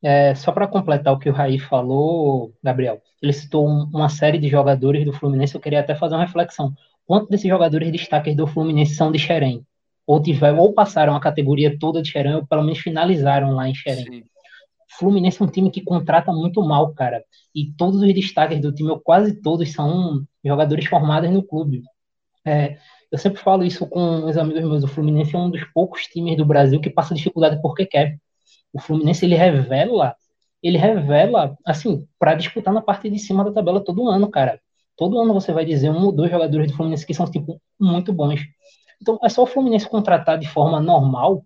É, só para completar o que o Raí falou, Gabriel, ele citou uma série de jogadores do Fluminense. Eu queria até fazer uma reflexão quantos desses jogadores destaques do Fluminense são de Xerém? Ou, tiveram, ou passaram a categoria toda de Xerém, ou pelo menos finalizaram lá em Xerém. Sim. Fluminense é um time que contrata muito mal, cara. E todos os destaques do time, ou quase todos, são jogadores formados no clube. É, eu sempre falo isso com os amigos meus. O Fluminense é um dos poucos times do Brasil que passa dificuldade porque quer. O Fluminense ele revela, ele revela, assim, para disputar na parte de cima da tabela todo ano, cara. Todo ano você vai dizer um ou dois jogadores do Fluminense que são, tipo, muito bons. Então, é só o Fluminense contratar de forma normal,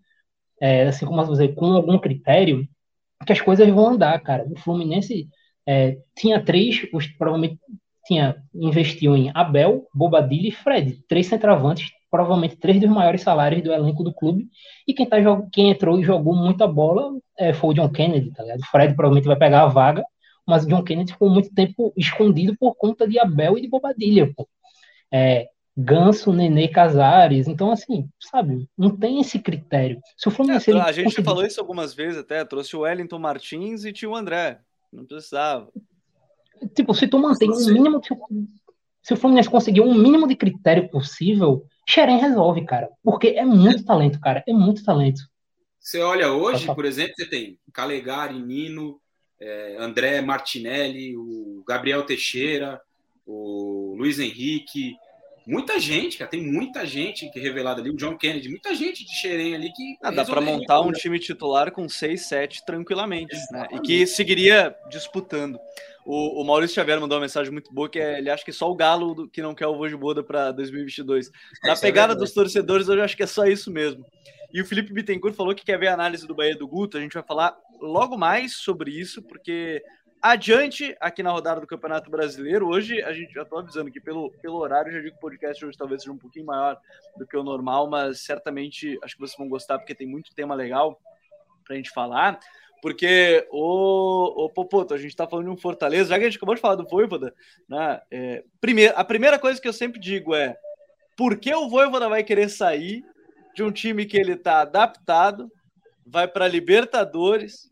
é, assim como dizer, com algum critério, que as coisas vão andar, cara. O Fluminense é, tinha três, os, provavelmente tinha investiu em Abel, Bobadilha e Fred, três centroavantes, provavelmente três dos maiores salários do elenco do clube. E quem, tá, quem entrou e jogou muita bola é, foi o John Kennedy, tá ligado? O Fred provavelmente vai pegar a vaga mas John Kennedy ficou muito tempo escondido por conta de Abel e de Bobadilha, pô. É, Ganso, Nenê, Casares. Então, assim, sabe, não tem esse critério. Se o Fluminense. É, a gente conseguir... falou isso algumas vezes até, trouxe o Wellington Martins e tinha o André. Não precisava. Tipo, se tu mantém um mínimo. Se o Fluminense conseguir um mínimo de critério possível, Xerém resolve, cara. Porque é muito talento, cara. É muito talento. Você olha hoje, por exemplo, você tem Calegari, Nino, é, André Martinelli, o Gabriel Teixeira, o Luiz Henrique, muita gente, cara, tem muita gente que é revelada ali, o John Kennedy, muita gente de Xerém ali que. Ah, dá para montar um time titular com 6, 7 tranquilamente, né? E que seguiria disputando. O, o, Maurício Xavier mandou uma mensagem muito boa que é, ele acha que só o Galo do, que não quer o Vojiboda para 2022. Na é pegada é dos torcedores, eu acho que é só isso mesmo. E o Felipe Bittencourt falou que quer ver a análise do Bahia do Guto. A gente vai falar logo mais sobre isso, porque adiante aqui na rodada do Campeonato Brasileiro, hoje a gente já estou avisando que pelo, pelo horário, já digo que o podcast hoje talvez seja um pouquinho maior do que o normal, mas certamente acho que vocês vão gostar, porque tem muito tema legal para a gente falar. Porque o, o Popoto, a gente está falando de um Fortaleza, já que a gente acabou de falar do Voivoda, né? É, primeiro, a primeira coisa que eu sempre digo é por que o Voivoda vai querer sair de um time que ele está adaptado, vai para Libertadores,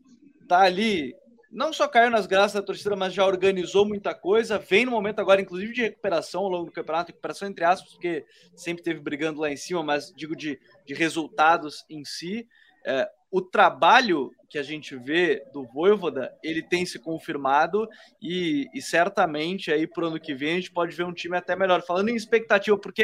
tá ali, não só caiu nas graças da torcida, mas já organizou muita coisa, vem no momento agora, inclusive, de recuperação ao longo do campeonato, recuperação entre aspas, porque sempre teve brigando lá em cima, mas digo de, de resultados em si. É, o trabalho que a gente vê do Voivoda, ele tem se confirmado e, e certamente aí para o ano que vem a gente pode ver um time até melhor. Falando em expectativa, porque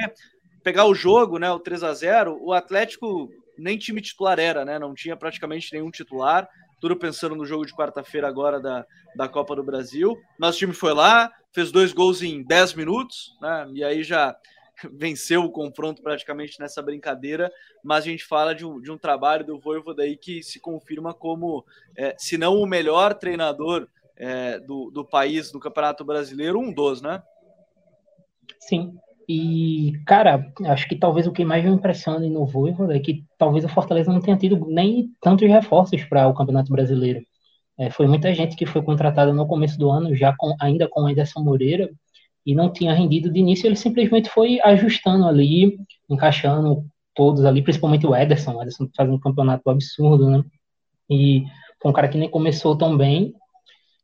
pegar o jogo, né, o 3 a 0 o Atlético nem time titular era, né? Não tinha praticamente nenhum titular. Tudo pensando no jogo de quarta-feira agora da, da Copa do Brasil. Nosso time foi lá, fez dois gols em 10 minutos, né? E aí já *laughs* venceu o confronto praticamente nessa brincadeira, mas a gente fala de um, de um trabalho do Voivoda aí que se confirma como, é, se não o melhor treinador é, do, do país no Campeonato Brasileiro, um dos, né? Sim. E, cara, acho que talvez o que mais me impressiona no Voivoda é que talvez o Fortaleza não tenha tido nem tantos reforços para o Campeonato Brasileiro. É, foi muita gente que foi contratada no começo do ano, já com, ainda com o Ederson Moreira, e não tinha rendido de início, ele simplesmente foi ajustando ali, encaixando todos ali, principalmente o Ederson, o Ederson fazendo um campeonato absurdo, né? E foi um cara que nem começou tão bem,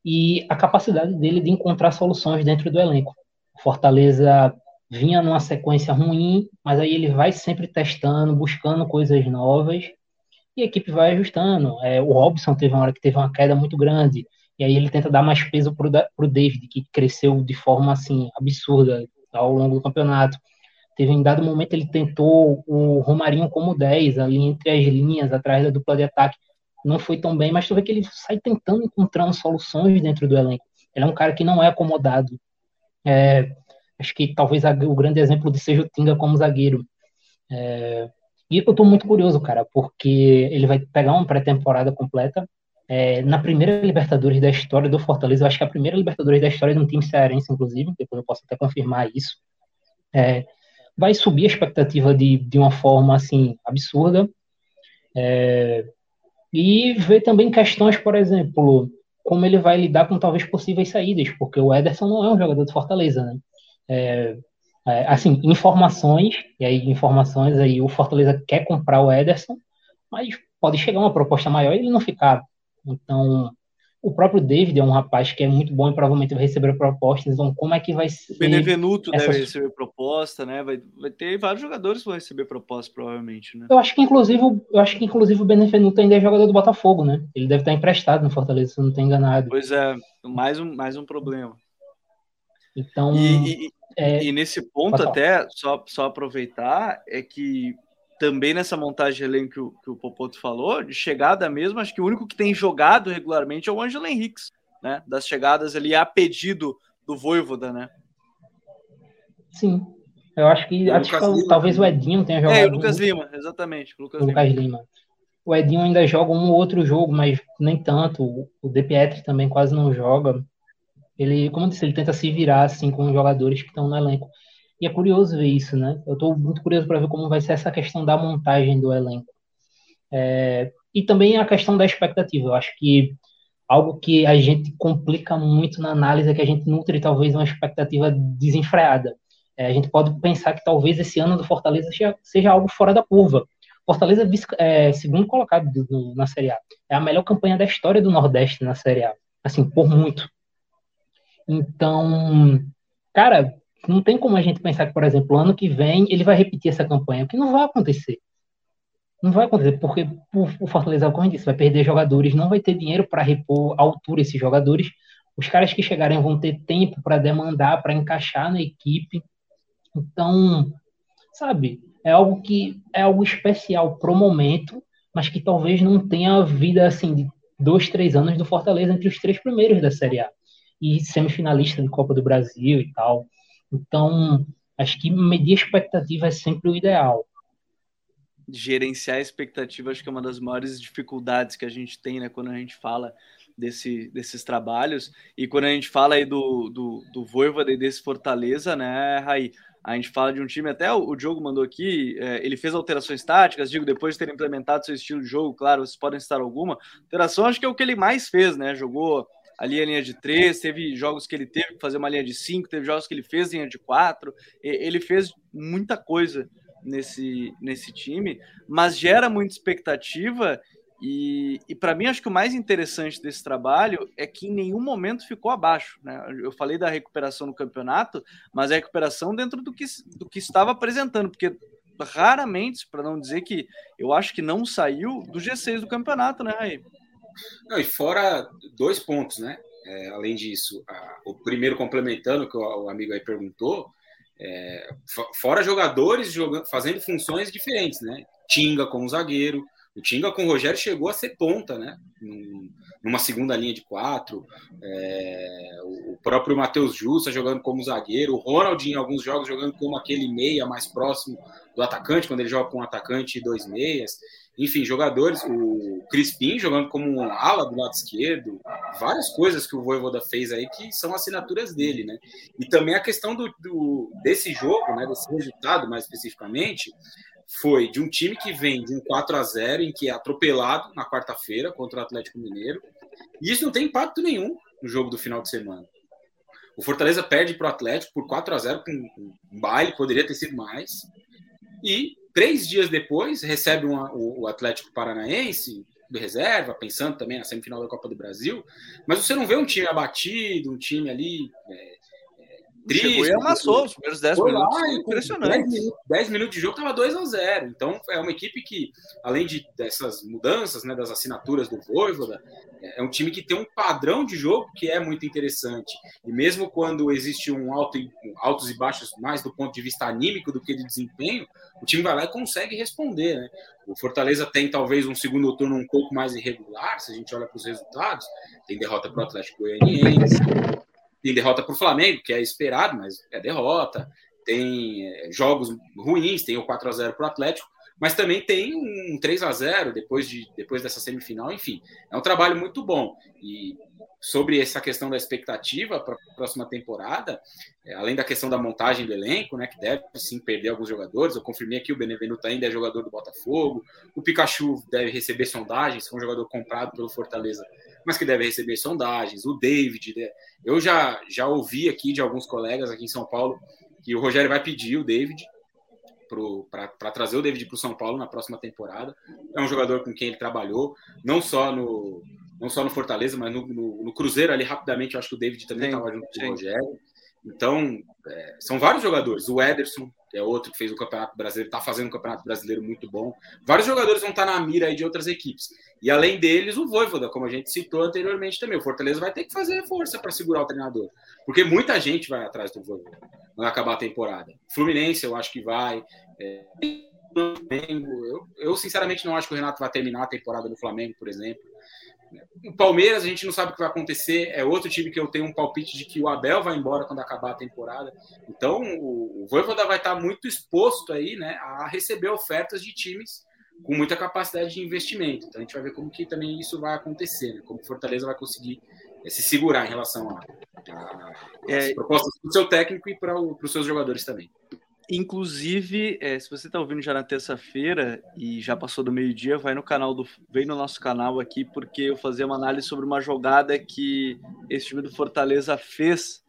e a capacidade dele de encontrar soluções dentro do elenco. Fortaleza vinha numa sequência ruim, mas aí ele vai sempre testando, buscando coisas novas, e a equipe vai ajustando. É, o Robson teve uma hora que teve uma queda muito grande, e aí ele tenta dar mais peso pro, pro David, que cresceu de forma assim absurda ao longo do campeonato. Teve em dado momento ele tentou o Romarinho como 10, ali entre as linhas, atrás da dupla de ataque. Não foi tão bem, mas tu vê que ele sai tentando encontrar soluções dentro do elenco. Ele é um cara que não é acomodado. É, acho que talvez a, o grande exemplo de seja o Tinga como zagueiro. É, e eu tô muito curioso, cara, porque ele vai pegar uma pré-temporada completa, é, na primeira Libertadores da história do Fortaleza, eu acho que é a primeira Libertadores da história de um time cearense, inclusive, depois eu posso até confirmar isso, é, vai subir a expectativa de, de uma forma, assim, absurda, é, e ver também questões, por exemplo, como ele vai lidar com talvez possíveis saídas, porque o Ederson não é um jogador de Fortaleza, né? É, é, assim, informações, e aí informações aí, o Fortaleza quer comprar o Ederson, mas pode chegar uma proposta maior e ele não ficar então, o próprio David é um rapaz que é muito bom e provavelmente vai receber propostas. Então, como é que vai ser. O Benevenuto essa... deve receber proposta, né? Vai, vai ter vários jogadores que vão receber proposta, provavelmente, né? Eu acho que, inclusive, eu acho que, inclusive, o Benevenuto ainda é jogador do Botafogo, né? Ele deve estar emprestado no Fortaleza, se eu não estou enganado. Pois é, mais um, mais um problema. Então. E, e, é... e nesse ponto, até, só, só aproveitar, é que também nessa montagem de elenco que o, que o Popoto falou, de chegada mesmo, acho que o único que tem jogado regularmente é o Ângelo Henriques, né? Das chegadas ali a pedido do Voivoda, né? Sim. Eu acho que, acho que talvez o Edinho tenha jogado. É, o Lucas Lima, exatamente. O Lucas, Lucas Lima. Lima. O Edinho ainda joga um ou outro jogo, mas nem tanto. O De Pietri também quase não joga. Ele, como eu disse, ele tenta se virar assim com os jogadores que estão no elenco. E é curioso ver isso, né? Eu estou muito curioso para ver como vai ser essa questão da montagem do elenco. É, e também a questão da expectativa. Eu acho que algo que a gente complica muito na análise é que a gente nutre talvez uma expectativa desenfreada. É, a gente pode pensar que talvez esse ano do Fortaleza seja, algo fora da curva. Fortaleza é segundo colocado do, do, na Série A. É a melhor campanha da história do Nordeste na Série A. Assim, por muito. Então, cara, não tem como a gente pensar que, por exemplo, ano que vem ele vai repetir essa campanha, porque não vai acontecer. Não vai acontecer, porque o Fortaleza, como eu disse, vai perder jogadores, não vai ter dinheiro para repor altura esses jogadores. Os caras que chegarem vão ter tempo para demandar, para encaixar na equipe. Então, sabe, é algo que é algo especial pro momento, mas que talvez não tenha vida assim de dois, três anos do Fortaleza entre os três primeiros da Série A e semifinalista de Copa do Brasil e tal. Então, acho que medir expectativa é sempre o ideal. Gerenciar expectativa acho que é uma das maiores dificuldades que a gente tem, né, quando a gente fala desse, desses trabalhos. E quando a gente fala aí do, do, do Voivoda e desse Fortaleza, né, Raí? A gente fala de um time, até o, o Diogo mandou aqui, é, ele fez alterações táticas, digo, depois de ter implementado seu estilo de jogo, claro, vocês podem citar alguma. Alteração acho que é o que ele mais fez, né? Jogou ali a linha de três, teve jogos que ele teve que fazer uma linha de cinco, teve jogos que ele fez linha de quatro, ele fez muita coisa nesse, nesse time, mas gera muita expectativa e, e para mim acho que o mais interessante desse trabalho é que em nenhum momento ficou abaixo. Né? Eu falei da recuperação no campeonato, mas a recuperação dentro do que, do que estava apresentando, porque raramente, para não dizer que eu acho que não saiu do G6 do campeonato, né, Raí? Não, e fora dois pontos, né? É, além disso, a, o primeiro complementando que o, o amigo aí perguntou, é, fora jogadores jogando, fazendo funções diferentes, né? Tinga como zagueiro. O Tinga com o Rogério chegou a ser ponta, né? Numa segunda linha de quatro. É, o próprio Matheus Justa jogando como zagueiro. O Ronald em alguns jogos jogando como aquele meia mais próximo do atacante, quando ele joga com um atacante e dois meias. Enfim, jogadores, o Crispim jogando como um ala do lado esquerdo, várias coisas que o Voivoda fez aí que são assinaturas dele, né? E também a questão do, do desse jogo, né, desse resultado mais especificamente, foi de um time que vem de um 4 a 0 em que é atropelado na quarta-feira contra o Atlético Mineiro. E isso não tem impacto nenhum no jogo do final de semana. O Fortaleza perde para o Atlético por 4 a 0 com um baile, poderia ter sido mais. E três dias depois recebe uma, o, Atlético Paranaense de reserva, pensando também na semifinal da Copa do Brasil, mas você não vê um time abatido, um time ali é, Triste, Chegou e amassou os primeiros 10 minutos. Lá, impressionante. 10 minutos, 10 minutos de jogo estava 2 a 0 Então é uma equipe que, além de dessas mudanças, né, das assinaturas do Voivoda, é, é um time que tem um padrão de jogo que é muito interessante. E mesmo quando existe um alto, altos e baixos mais do ponto de vista anímico do que de desempenho, o time vai lá e consegue responder. Né? O Fortaleza tem talvez um segundo turno um pouco mais irregular, se a gente olha para os resultados. Tem derrota para o Atlético Goianiense, tem derrota para o Flamengo, que é esperado, mas é derrota. Tem é, jogos ruins, tem o 4 a 0 para o Atlético, mas também tem um 3 a 0 depois, de, depois dessa semifinal. Enfim, é um trabalho muito bom. E sobre essa questão da expectativa para a próxima temporada, é, além da questão da montagem do elenco, né, que deve sim perder alguns jogadores, eu confirmei aqui o Benevenuto ainda é jogador do Botafogo, o Pikachu deve receber sondagens, foi um jogador comprado pelo Fortaleza mas que deve receber sondagens. O David, né? eu já, já ouvi aqui de alguns colegas aqui em São Paulo que o Rogério vai pedir o David para trazer o David para o São Paulo na próxima temporada. É um jogador com quem ele trabalhou, não só no, não só no Fortaleza, mas no, no, no Cruzeiro ali rapidamente. Eu acho que o David também estava junto com o Rogério. Então, é, são vários jogadores. O Ederson, é outro que fez o Campeonato Brasileiro, está fazendo um Campeonato Brasileiro muito bom. Vários jogadores vão estar tá na mira aí de outras equipes. E além deles, o Voivoda, como a gente citou anteriormente também. O Fortaleza vai ter que fazer força para segurar o treinador. Porque muita gente vai atrás do Voivoda quando acabar a temporada. Fluminense, eu acho que vai. É, eu, eu, sinceramente, não acho que o Renato vai terminar a temporada no Flamengo, por exemplo. O Palmeiras, a gente não sabe o que vai acontecer. É outro time que eu tenho um palpite de que o Abel vai embora quando acabar a temporada. Então, o, o Voivoda vai estar muito exposto aí, né, a receber ofertas de times com muita capacidade de investimento. Então, a gente vai ver como que também isso vai acontecer, né? como o Fortaleza vai conseguir é, se segurar em relação a, a, a é, propostas do seu técnico e para os seus jogadores também. Inclusive, é, se você está ouvindo já na terça-feira e já passou do meio-dia, vai no canal do, vem no nosso canal aqui porque eu fazia uma análise sobre uma jogada que esse time do Fortaleza fez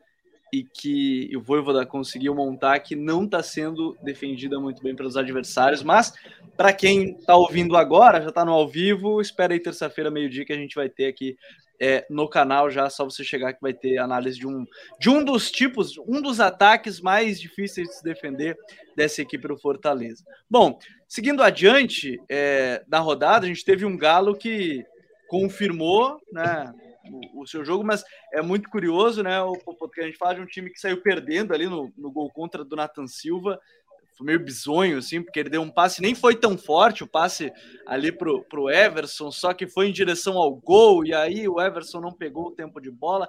e que o Voivoda conseguiu montar que não está sendo defendida muito bem pelos adversários, mas para quem está ouvindo agora, já está no ao vivo, espera aí terça-feira meio-dia que a gente vai ter aqui é, no canal já, só você chegar que vai ter análise de um, de um dos tipos, um dos ataques mais difíceis de se defender dessa equipe do Fortaleza. Bom, seguindo adiante é, da rodada, a gente teve um Galo que confirmou né, o, o, seu jogo, mas é muito curioso, né? O, porque a gente fala de um time que saiu perdendo ali no, no gol contra do Nathan Silva foi meio bizonho, assim, porque ele deu um passe, nem foi tão forte o passe ali pro, pro Everson, só que foi em direção ao gol, e aí o Everson não pegou o tempo de bola.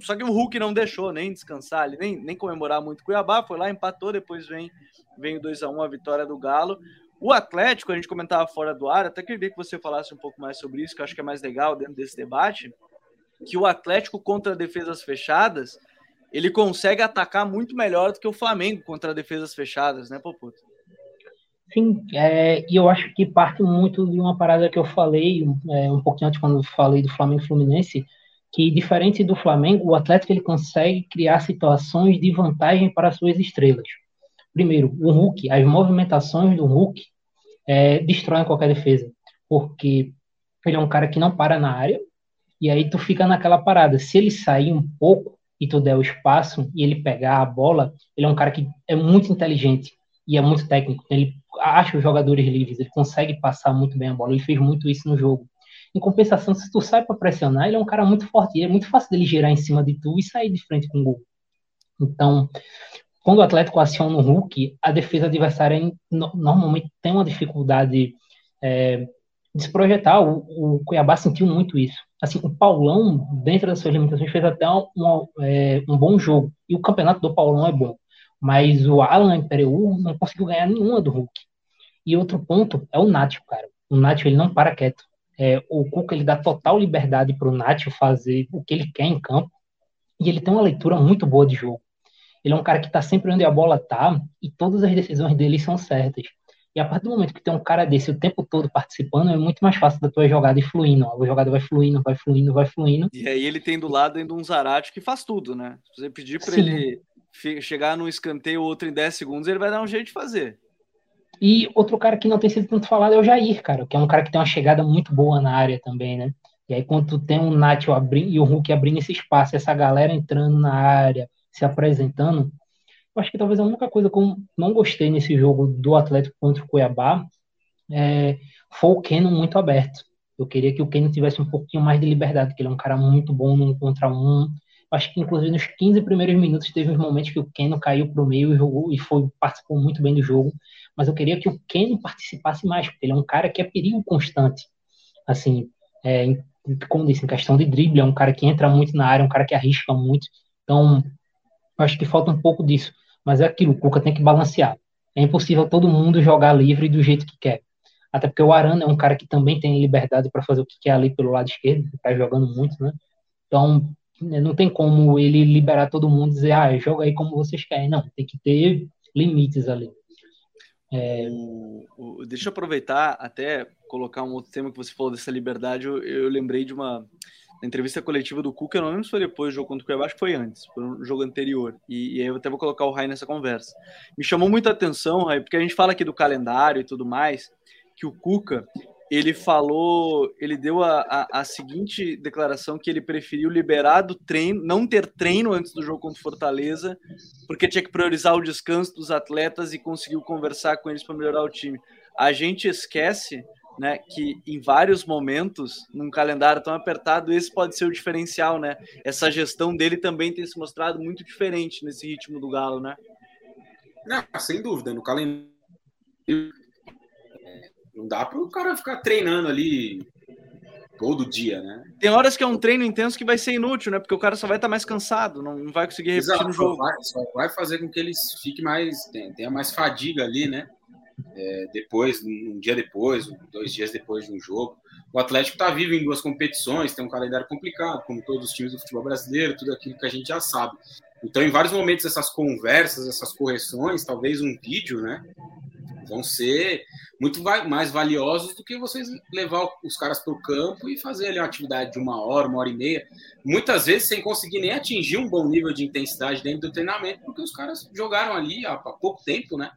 Só que o Hulk não deixou nem descansar, ele nem, nem comemorar muito Cuiabá, foi lá, empatou, depois vem, vem o 2x1 a vitória do Galo. O Atlético, a gente comentava fora do ar, até queria que você falasse um pouco mais sobre isso, que eu acho que é mais legal dentro desse debate, que o Atlético contra defesas fechadas, ele consegue atacar muito melhor do que o Flamengo contra defesas fechadas, né, Poputo? Sim, é, e eu acho que parte muito de uma parada que eu falei é, um pouquinho antes, quando eu falei do Flamengo Fluminense, que diferente do Flamengo, o Atlético ele consegue criar situações de vantagem para suas estrelas. Primeiro, o Hulk, as movimentações do Hulk é, destroem qualquer defesa, porque ele é um cara que não para na área, e aí tu fica naquela parada. Se ele sair um pouco, e tu der o espaço e ele pegar a bola, ele é um cara que é muito inteligente e é muito técnico. Ele acha os jogadores livres, ele consegue passar muito bem a bola. Ele fez muito isso no jogo. Em compensação, se tu sai para pressionar, ele é um cara muito forte. E é muito fácil dele girar em cima de tu e sair de frente com o gol. Então, quando o Atlético aciona o Hulk, a defesa adversária normalmente tem uma dificuldade é, de se projetar. O, o, Cuiabá sentiu muito isso. Assim, o Paulão, dentro das suas limitações, fez até um, é, um bom jogo. E o campeonato do Paulão é bom. Mas o Alan Pereu não conseguiu ganhar nenhuma do Hulk. E outro ponto é o Nacho, cara. O Nacho, ele não para quieto. É, o Cuca, ele dá total liberdade para o Nacho fazer o que ele quer em campo. E ele tem uma leitura muito boa de jogo. Ele é um cara que está sempre onde a bola tá e todas as decisões dele são certas. E a partir do momento que tem um cara desse o tempo todo participando, é muito mais fácil da tua jogada ir fluindo. A jogada vai fluindo, vai fluindo, vai fluindo. E aí ele tem do lado ainda um Zarate que faz tudo, né? Se você pedir para ele chegar num escanteio outro em 10 segundos, ele vai dar um jeito de fazer. E outro cara que não tem sido tanto falado é o Jair, cara, que é um cara que tem uma chegada muito boa na área também, né? E aí, quando tu tem um Nacho abrindo e o Hulk abrindo esse espaço, essa galera entrando na área, se apresentando, acho que talvez a única coisa que eu não gostei nesse jogo do Atlético contra o Cuiabá é, foi o Keno muito aberto. Eu queria que o Keno tivesse um pouquinho mais de liberdade, porque ele é um cara muito bom num contra um. Acho que, inclusive, nos 15 primeiros minutos teve uns momentos que o Keno caiu para o meio e jogou e foi, participou muito bem do jogo. Mas eu queria que o Keno participasse mais, porque ele é um cara que é perigo constante. Assim, é, como disse, em questão de drible, é um cara que entra muito na área, um cara que arrisca muito. Então, acho que falta um pouco disso. Mas é aquilo, o Cuca tem que balancear. É impossível todo mundo jogar livre do jeito que quer. Até porque o Arana é um cara que também tem liberdade para fazer o que quer ali pelo lado esquerdo, está jogando muito, né? Então, né, não tem como ele liberar todo mundo e dizer, ah, joga aí como vocês querem. Não, tem que ter limites ali. É... Deixa eu aproveitar até colocar um outro tema que você falou dessa liberdade. Eu, eu lembrei de uma entrevista coletiva do Cuca, eu não lembro se foi depois do jogo contra o Cuiabá, acho que foi antes, foi um jogo anterior. E, e, aí eu até vou colocar o Rai nessa conversa. Me chamou muita atenção, Rai, porque a gente fala aqui do calendário e tudo mais, que o Cuca, ele falou, ele deu a, a, a seguinte declaração que ele preferiu liberar do treino, não ter treino antes do jogo contra o Fortaleza, porque tinha que priorizar o descanso dos atletas e conseguiu conversar com eles para melhorar o time. A gente esquece né, que em vários momentos, num calendário tão apertado, esse pode ser o diferencial, né? Essa gestão dele também tem se mostrado muito diferente nesse ritmo do Galo, né? Não, sem dúvida, no calendário não dá para o cara ficar treinando ali todo dia, né? Tem horas que é um treino intenso que vai ser inútil, né? Porque o cara só vai estar mais cansado, não vai conseguir repetir Exato, no jogo. Só vai, só vai fazer com que ele fique mais, tenha mais fadiga ali, né? É, depois, um dia depois, dois dias depois de um jogo. O Atlético está vivo em duas competições, tem um calendário complicado, como todos os times do futebol brasileiro, tudo aquilo que a gente já sabe. Então, em vários momentos, essas conversas, essas correções, talvez um vídeo, né, vão ser muito mais valiosos do que vocês levar os caras para o campo e fazer ali uma atividade de uma hora, uma hora e meia, muitas vezes sem conseguir nem atingir um bom nível de intensidade dentro do treinamento, porque os caras jogaram ali há, pouco tempo, né?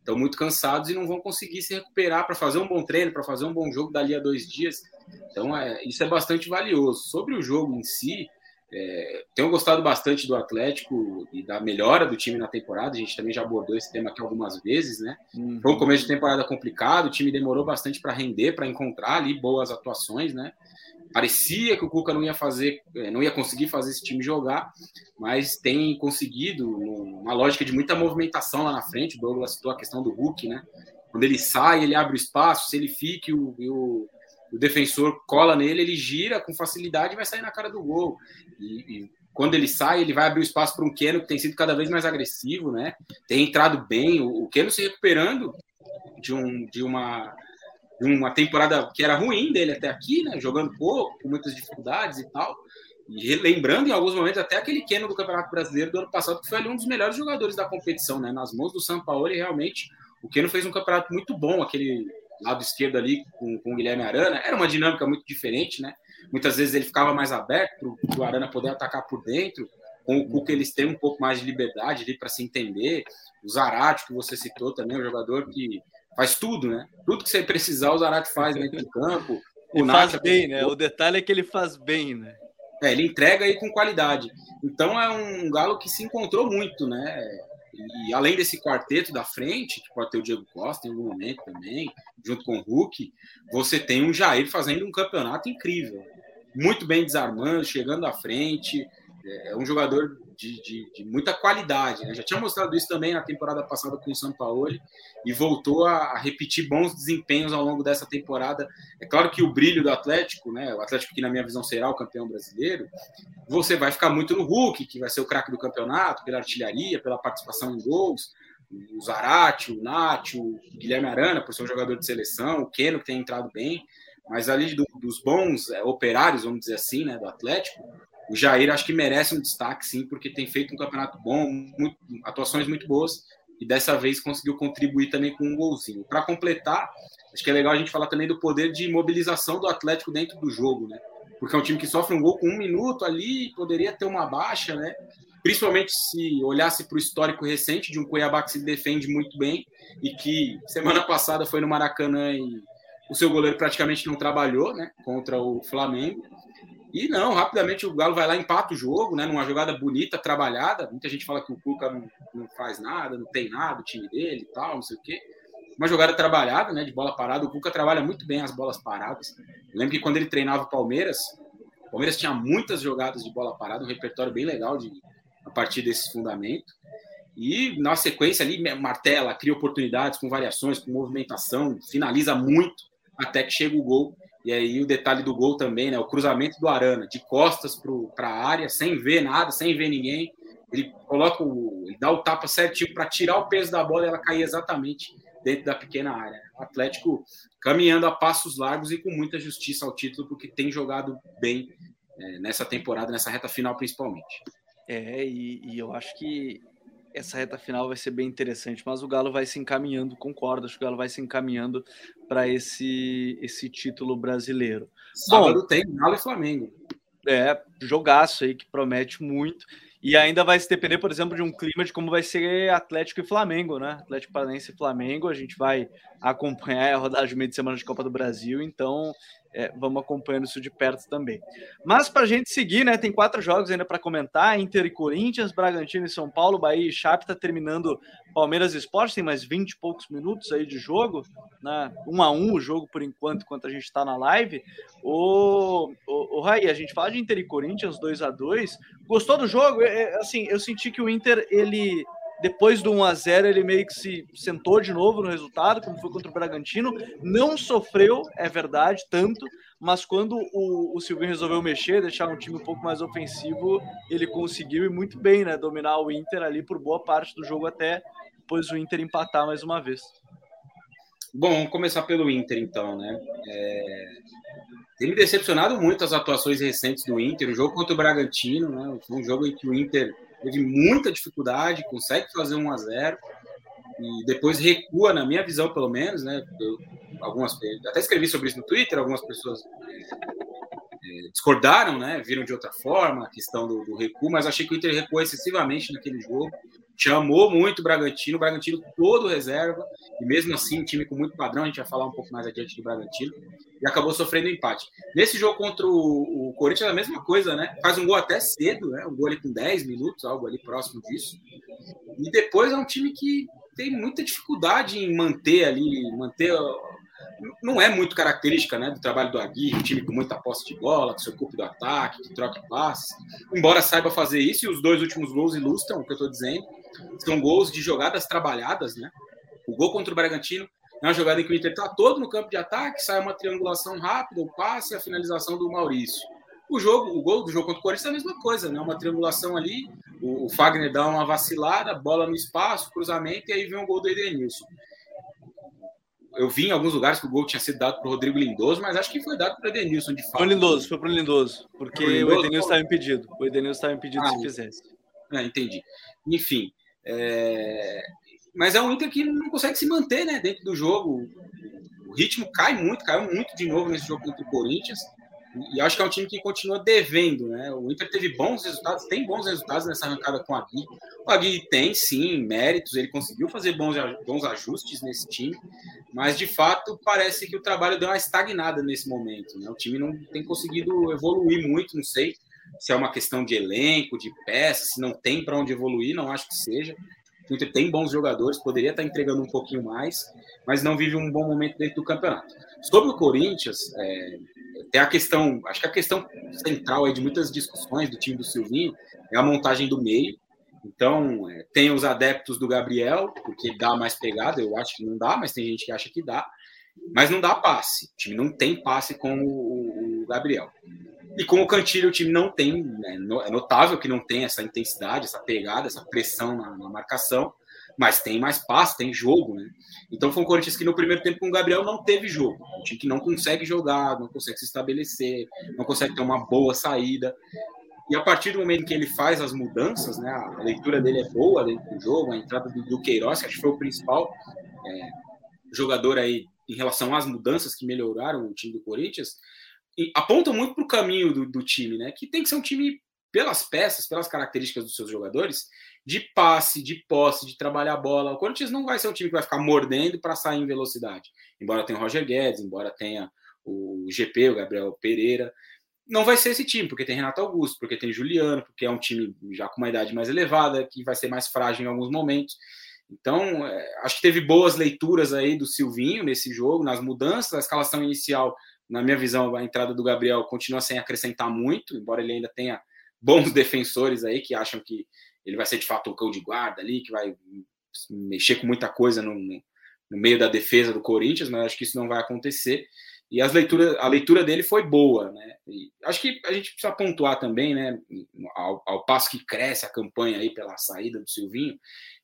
Estão muito cansados e não vão conseguir se recuperar para fazer um bom treino, para fazer um bom jogo dali a dois dias. Então, é, isso é bastante valioso. Sobre o jogo em si, é, tenho gostado bastante do Atlético e da melhora do time na temporada. A gente também já abordou esse tema aqui algumas vezes, né? Uhum. Foi um começo de temporada complicado, o time demorou bastante para render, para encontrar ali boas atuações, né? Parecia que o Cuca não ia fazer, é, não ia conseguir fazer esse time jogar, mas tem conseguido uma lógica de muita movimentação lá na frente. O Douglas citou a questão do Hulk, né? Quando ele sai, ele abre o espaço, se ele fica o, o, o defensor cola nele, ele gira com facilidade e vai sair na cara do gol. E, e quando ele sai, ele vai abrir o espaço para um Keno que tem sido cada vez mais agressivo, né? Tem entrado bem, o, o Keno se recuperando de, um, de uma uma temporada que era ruim dele até aqui, né? Jogando pouco, com muitas dificuldades e tal. E lembrando em alguns momentos até aquele Keno do Campeonato Brasileiro do ano passado, que foi ali um dos melhores jogadores da competição, né? Nas mãos do São Paulo, e realmente o Keno fez um campeonato muito bom, aquele lado esquerdo ali com, com o Guilherme Arana. Era uma dinâmica muito diferente, né? Muitas vezes ele ficava mais aberto para o Arana poder atacar por dentro. Com o Cuca eles têm um pouco mais de liberdade ali para se entender. O Zarate, que você citou também, um jogador que faz tudo, né? Tudo que você precisar, o Zarate faz dentro do campo. *laughs* Ele faz bem, né? O detalhe é que ele faz bem, né? É, ele entrega aí com qualidade. Então é um galo que se encontrou muito, né? E além desse quarteto da frente, que pode ter o Diego Costa em algum momento também, junto com o Hulk, você tem um Jair fazendo um campeonato incrível. Muito bem desarmando, chegando à frente. É um jogador de, de, de muita qualidade. Né? Já tinha mostrado isso também na temporada passada com o São Paulo e voltou a, a, repetir bons desempenhos ao longo dessa temporada. É claro que o brilho do Atlético, né, o Atlético que na minha visão será o campeão brasileiro, você vai ficar muito no Hulk, que vai ser o craque do campeonato, pela artilharia, pela participação em gols, o Zarate, o Nath, o Guilherme Arana, por ser um jogador de seleção, o Keno, que tem entrado bem, mas ali do, dos bons é, operários, vamos dizer assim, né, do Atlético, o Jair acho que merece um destaque, sim, porque tem feito um campeonato bom, muito, atuações muito boas, e dessa vez conseguiu contribuir também com um golzinho. Para completar, acho que é legal a gente falar também do poder de mobilização do Atlético dentro do jogo, né? Porque é um time que sofre um gol com um minuto ali, poderia ter uma baixa, né? Principalmente se olhasse para o histórico recente de um Cuiabá que se defende muito bem e que semana passada foi no Maracanã e o seu goleiro praticamente não trabalhou, né? Contra o Flamengo. E não, rapidamente o Galo vai lá empata o jogo, né? Numa jogada bonita, trabalhada. Muita gente fala que o Cuca não, não faz nada, não tem nada, o time dele e tal, não sei o quê. Uma jogada trabalhada, né? De bola parada. O Cuca trabalha muito bem as bolas paradas. Eu lembro que quando ele treinava o Palmeiras, o Palmeiras tinha muitas jogadas de bola parada, um repertório bem legal de, a partir desse fundamento. E na sequência ali, martela, cria oportunidades com variações, com movimentação, finaliza muito até que chega o gol e aí o detalhe do gol também, né? O cruzamento do Arana, de costas para a área, sem ver nada, sem ver ninguém. Ele coloca o. Ele dá o tapa certinho para tirar o peso da bola e ela cair exatamente dentro da pequena área. O Atlético caminhando a passos largos e com muita justiça ao título, porque tem jogado bem é, nessa temporada, nessa reta final principalmente. É, e, e eu acho que essa reta final vai ser bem interessante, mas o Galo vai se encaminhando, concordo, acho que o Galo vai se encaminhando para esse, esse título brasileiro. Sábado Bom, tem Galo e Flamengo. É, jogaço aí que promete muito. E ainda vai se depender, por exemplo, de um clima de como vai ser Atlético e Flamengo, né? Atlético Paranaense e Flamengo, a gente vai acompanhar a rodada de meio de semana de Copa do Brasil, então é, vamos acompanhando isso de perto também. Mas para a gente seguir, né? Tem quatro jogos ainda para comentar: Inter e Corinthians, Bragantino e São Paulo, Bahia e Chape está terminando Palmeiras e Esporte, tem mais 20 e poucos minutos aí de jogo, né? Um a um o jogo por enquanto, enquanto a gente está na live. O, o, o Raí, a gente fala de Inter e Corinthians 2 a 2 Gostou do jogo? É, assim, eu senti que o Inter ele depois do 1 a 0 ele meio que se sentou de novo no resultado, como foi contra o Bragantino. Não sofreu, é verdade, tanto, mas quando o, o Silvinho resolveu mexer, deixar um time um pouco mais ofensivo, ele conseguiu e muito bem, né? Dominar o Inter ali por boa parte do jogo até depois o Inter empatar mais uma vez. Bom, vamos começar pelo Inter, então, né? É... Tem me decepcionado muito as atuações recentes do Inter. O jogo contra o Bragantino, né? Foi um jogo em que o Inter teve muita dificuldade, consegue fazer 1 a 0 e depois recua, na minha visão, pelo menos, né? Eu, algumas, até escrevi sobre isso no Twitter, algumas pessoas é, discordaram, né? Viram de outra forma a questão do, do, recuo, mas achei que o Inter recuou excessivamente naquele jogo. Chamou muito o Bragantino, o Bragantino todo reserva, e mesmo assim, time com muito padrão, a gente vai falar um pouco mais adiante do Bragantino, e acabou sofrendo empate. Nesse jogo contra o, o Corinthians, é a mesma coisa, né? Faz um gol até cedo, né? Um gol ali com 10 minutos, algo ali próximo disso. E depois é um time que tem muita dificuldade em manter ali, manter não é muito característica né, do trabalho do Aguirre, um time com muita posse de bola, que se ocupe do ataque, que troque passes. Embora saiba fazer isso, e os dois últimos gols ilustram o que eu estou dizendo, são gols de jogadas trabalhadas. Né? O gol contra o Bragantino é uma jogada em que o Inter está todo no campo de ataque, sai uma triangulação rápida, o passe e a finalização do Maurício. O jogo, o gol do jogo contra o Corinthians é a mesma coisa, né? Uma triangulação ali, o, o Fagner dá uma vacilada, bola no espaço, cruzamento, e aí vem o gol do Edenilson eu vi em alguns lugares que o gol tinha sido dado para o Rodrigo Lindoso, mas acho que foi dado para o Edenilson, de fato. Foi Lindoso, foi para o Lindoso, porque o Edenilson estava impedido. O Edenilson estava impedido ah, se fizesse. É, entendi. Enfim, é... mas é um Inter que não consegue se manter né, dentro do jogo. O ritmo cai muito, caiu muito de novo nesse jogo contra o Corinthians. E acho que é um time que continua devendo, né? O Inter teve bons resultados, tem bons resultados nessa arrancada com a Gui. O Agui tem, sim, méritos, ele conseguiu fazer bons, bons ajustes nesse time, mas de fato parece que o trabalho deu uma estagnada nesse momento, né? O time não tem conseguido evoluir muito, não sei se é uma questão de elenco, de peça, se não tem para onde evoluir, não acho que seja. O Inter tem bons jogadores, poderia estar entregando um pouquinho mais, mas não vive um bom momento dentro do campeonato. Sobre o Corinthians, é, tem a questão, acho que a questão central aí de muitas discussões do time do Silvinho é a montagem do meio. Então, é, tem os adeptos do Gabriel, porque dá mais pegada, eu acho que não dá, mas tem gente que acha que dá. Mas não dá passe. O time não tem passe com o, o Gabriel. E com o Cantilho, o time não tem, né, é notável que não tem essa intensidade, essa pegada, essa pressão na, na marcação, mas tem mais passe, tem jogo, né? Então foi um Corinthians que no primeiro tempo com o Gabriel não teve jogo. Um time que não consegue jogar, não consegue se estabelecer, não consegue ter uma boa saída. E a partir do momento que ele faz as mudanças, né, a leitura dele é boa dentro do jogo, a entrada do, do Queiroz, que acho que foi o principal é, jogador aí em relação às mudanças que melhoraram o time do Corinthians, apontam muito para o caminho do, do, time, né? Que tem que ser um time, pelas peças, pelas características dos seus jogadores, de passe, de posse, de trabalhar a bola. O Corinthians não vai ser um time que vai ficar mordendo para sair em velocidade. Embora tenha o Roger Guedes, embora tenha o GP, o Gabriel Pereira não vai ser esse time, porque tem Renato Augusto, porque tem Juliano, porque é um time já com uma idade mais elevada, que vai ser mais frágil em alguns momentos. Então, é, acho que teve boas leituras aí do Silvinho nesse jogo, nas mudanças. A escalação inicial, na minha visão, a entrada do Gabriel continua sem acrescentar muito, embora ele ainda tenha bons *laughs* defensores aí que acham que ele vai ser de fato o cão de guarda ali, que vai mexer com muita coisa no, no meio da defesa do Corinthians, mas acho que isso não vai acontecer. E as leituras, a leitura dele foi boa, né? E acho que a gente precisa pontuar também, né? Ao, ao, passo que cresce a campanha aí pela saída do Silvinho,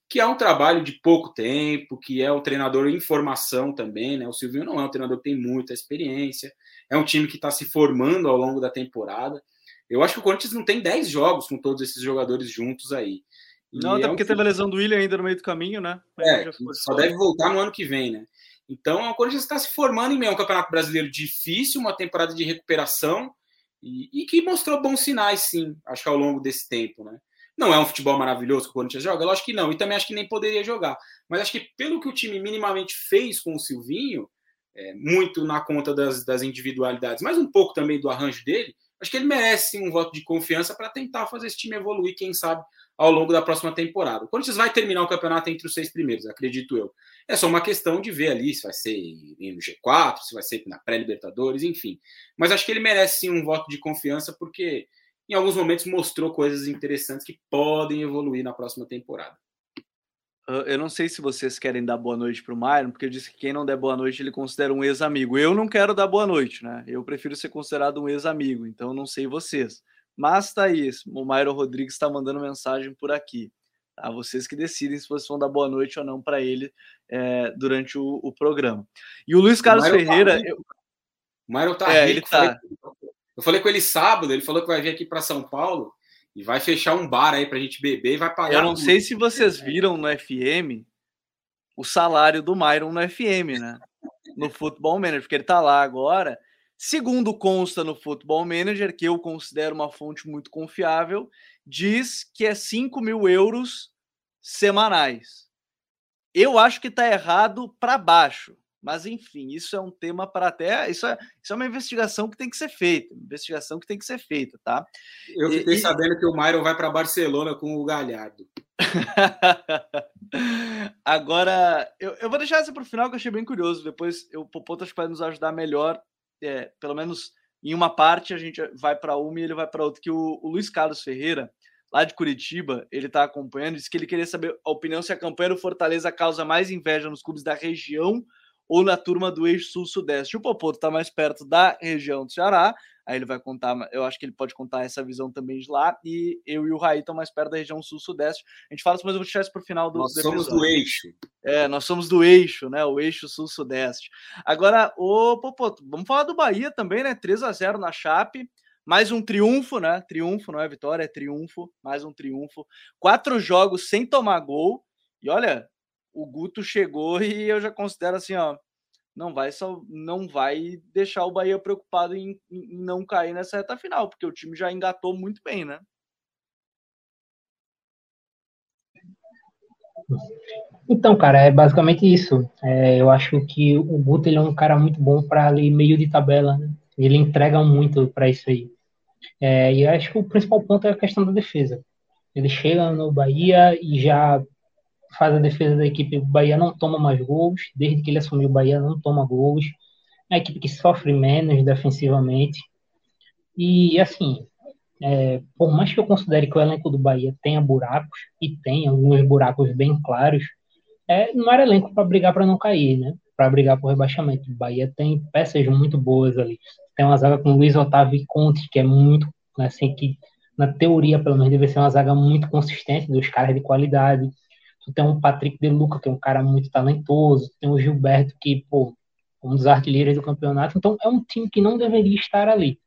que é um trabalho de pouco tempo, que é um treinador em formação também, né? O Silvinho não é um treinador que tem muita experiência, é um time que está se formando ao longo da temporada. Eu acho que o Corinthians não tem 10 jogos com todos esses jogadores juntos aí. E não, até é porque um... teve a lesão do William ainda no meio do caminho, né? é, só deve voltar no ano que vem, né? Então, o Corinthians está se formando em meio a um campeonato brasileiro difícil, uma temporada de recuperação e, e, que mostrou bons sinais, sim, acho que ao longo desse tempo, né? Não é um futebol maravilhoso que o Corinthians joga? Lógico que não, e também acho que nem poderia jogar. Mas acho que pelo que o time minimamente fez com o Silvinho, é, muito na conta das, das individualidades, mas um pouco também do arranjo dele, acho que ele merece um voto de confiança para tentar fazer esse time evoluir, quem sabe, ao longo da próxima temporada. O Corinthians vai terminar o campeonato entre os seis primeiros, acredito eu. É só uma questão de ver ali se vai ser no G4, se vai ser na pré-Libertadores, enfim. Mas acho que ele merece sim um voto de confiança, porque em alguns momentos mostrou coisas interessantes que podem evoluir na próxima temporada. Eu não sei se vocês querem dar boa noite para o Myron, porque eu disse que quem não der boa noite ele considera um ex-amigo. Eu não quero dar boa noite, né? Eu prefiro ser considerado um ex-amigo, então não sei vocês. Mas tá aí, o Myron Rodrigues está mandando mensagem por aqui. Tá? Vocês que decidem se vocês vão dar boa noite ou não para ele é, durante o, o, programa. E o Luiz Carlos o Ferreira. Tá eu... O Myron tá é, rico. Ele tá... Eu falei com ele sábado, ele falou que vai vir aqui para São Paulo e vai fechar um bar aí para a gente beber e vai pagar. Eu não tudo. sei se vocês viram no FM o salário do Myron no FM, né? No Futebol Manager, porque ele tá lá agora Segundo consta no Football Manager, que eu considero uma fonte muito confiável, diz que é 5 mil euros semanais. Eu acho que está errado para baixo. Mas, enfim, isso é um tema para até. Isso é, isso é uma investigação que tem que ser feita. Investigação que tem que ser feita, tá? Eu fiquei e, sabendo que o Myron vai para Barcelona com o Galhardo. *laughs* Agora, eu, eu vou deixar essa para o final, que eu achei bem curioso. Depois o Popoto acho que vai nos ajudar melhor é, pelo menos em uma parte a gente vai para uma e ele vai para outra, que o, o, Luiz Carlos Ferreira, lá de Curitiba, ele está acompanhando, disse que ele queria saber a opinião se a campanha do Fortaleza causa mais inveja nos clubes da região ou na turma do eixo sul-sudeste. O Popoto está mais perto da região do Ceará, aí ele vai contar, eu acho que ele pode contar essa visão também de lá, e eu e o Raí estão mais perto da região sul-sudeste. A gente fala isso, mas eu vou deixar isso para o final do Nós do somos do eixo. É, nós somos do eixo, né? O eixo sul-sudeste. Agora, o Popoto, vamos falar do Bahia também, né? 3 a 0 na Chape. Mais um triunfo, né? Triunfo, não é vitória, é triunfo. Mais um triunfo. Quatro jogos sem tomar gol. E olha, o Guto chegou e eu já considero assim, ó, não vai só não vai deixar o Bahia preocupado em, em, não cair nessa reta final, porque o time já engatou muito bem, né? Então, cara, é basicamente isso. É, eu acho que o Guto ele é um cara muito bom para ali meio de tabela, né? Ele entrega muito para isso aí. É, e acho que o principal ponto é a questão da defesa. Ele chega no Bahia e já faz a defesa da equipe. O Bahia não toma mais gols. Desde que ele assumiu, o Bahia não toma gols. é a equipe que sofre menos defensivamente. E, assim, é, por mais que eu considere que o elenco do Bahia tenha buracos, e tem alguns buracos bem claros, é, não era elenco para brigar para não cair, né? Para brigar por rebaixamento. O Bahia tem peças muito boas ali. Tem uma zaga com Luiz Otávio e Conte, que é muito, assim, que na teoria, pelo menos, deve ser uma zaga muito consistente, dos caras de qualidade. Tu tem um Patrick De Luca, que é um cara muito talentoso. Tem o Gilberto, que, pô, um dos artilheiros do campeonato. Então, é um time que não deveria estar ali.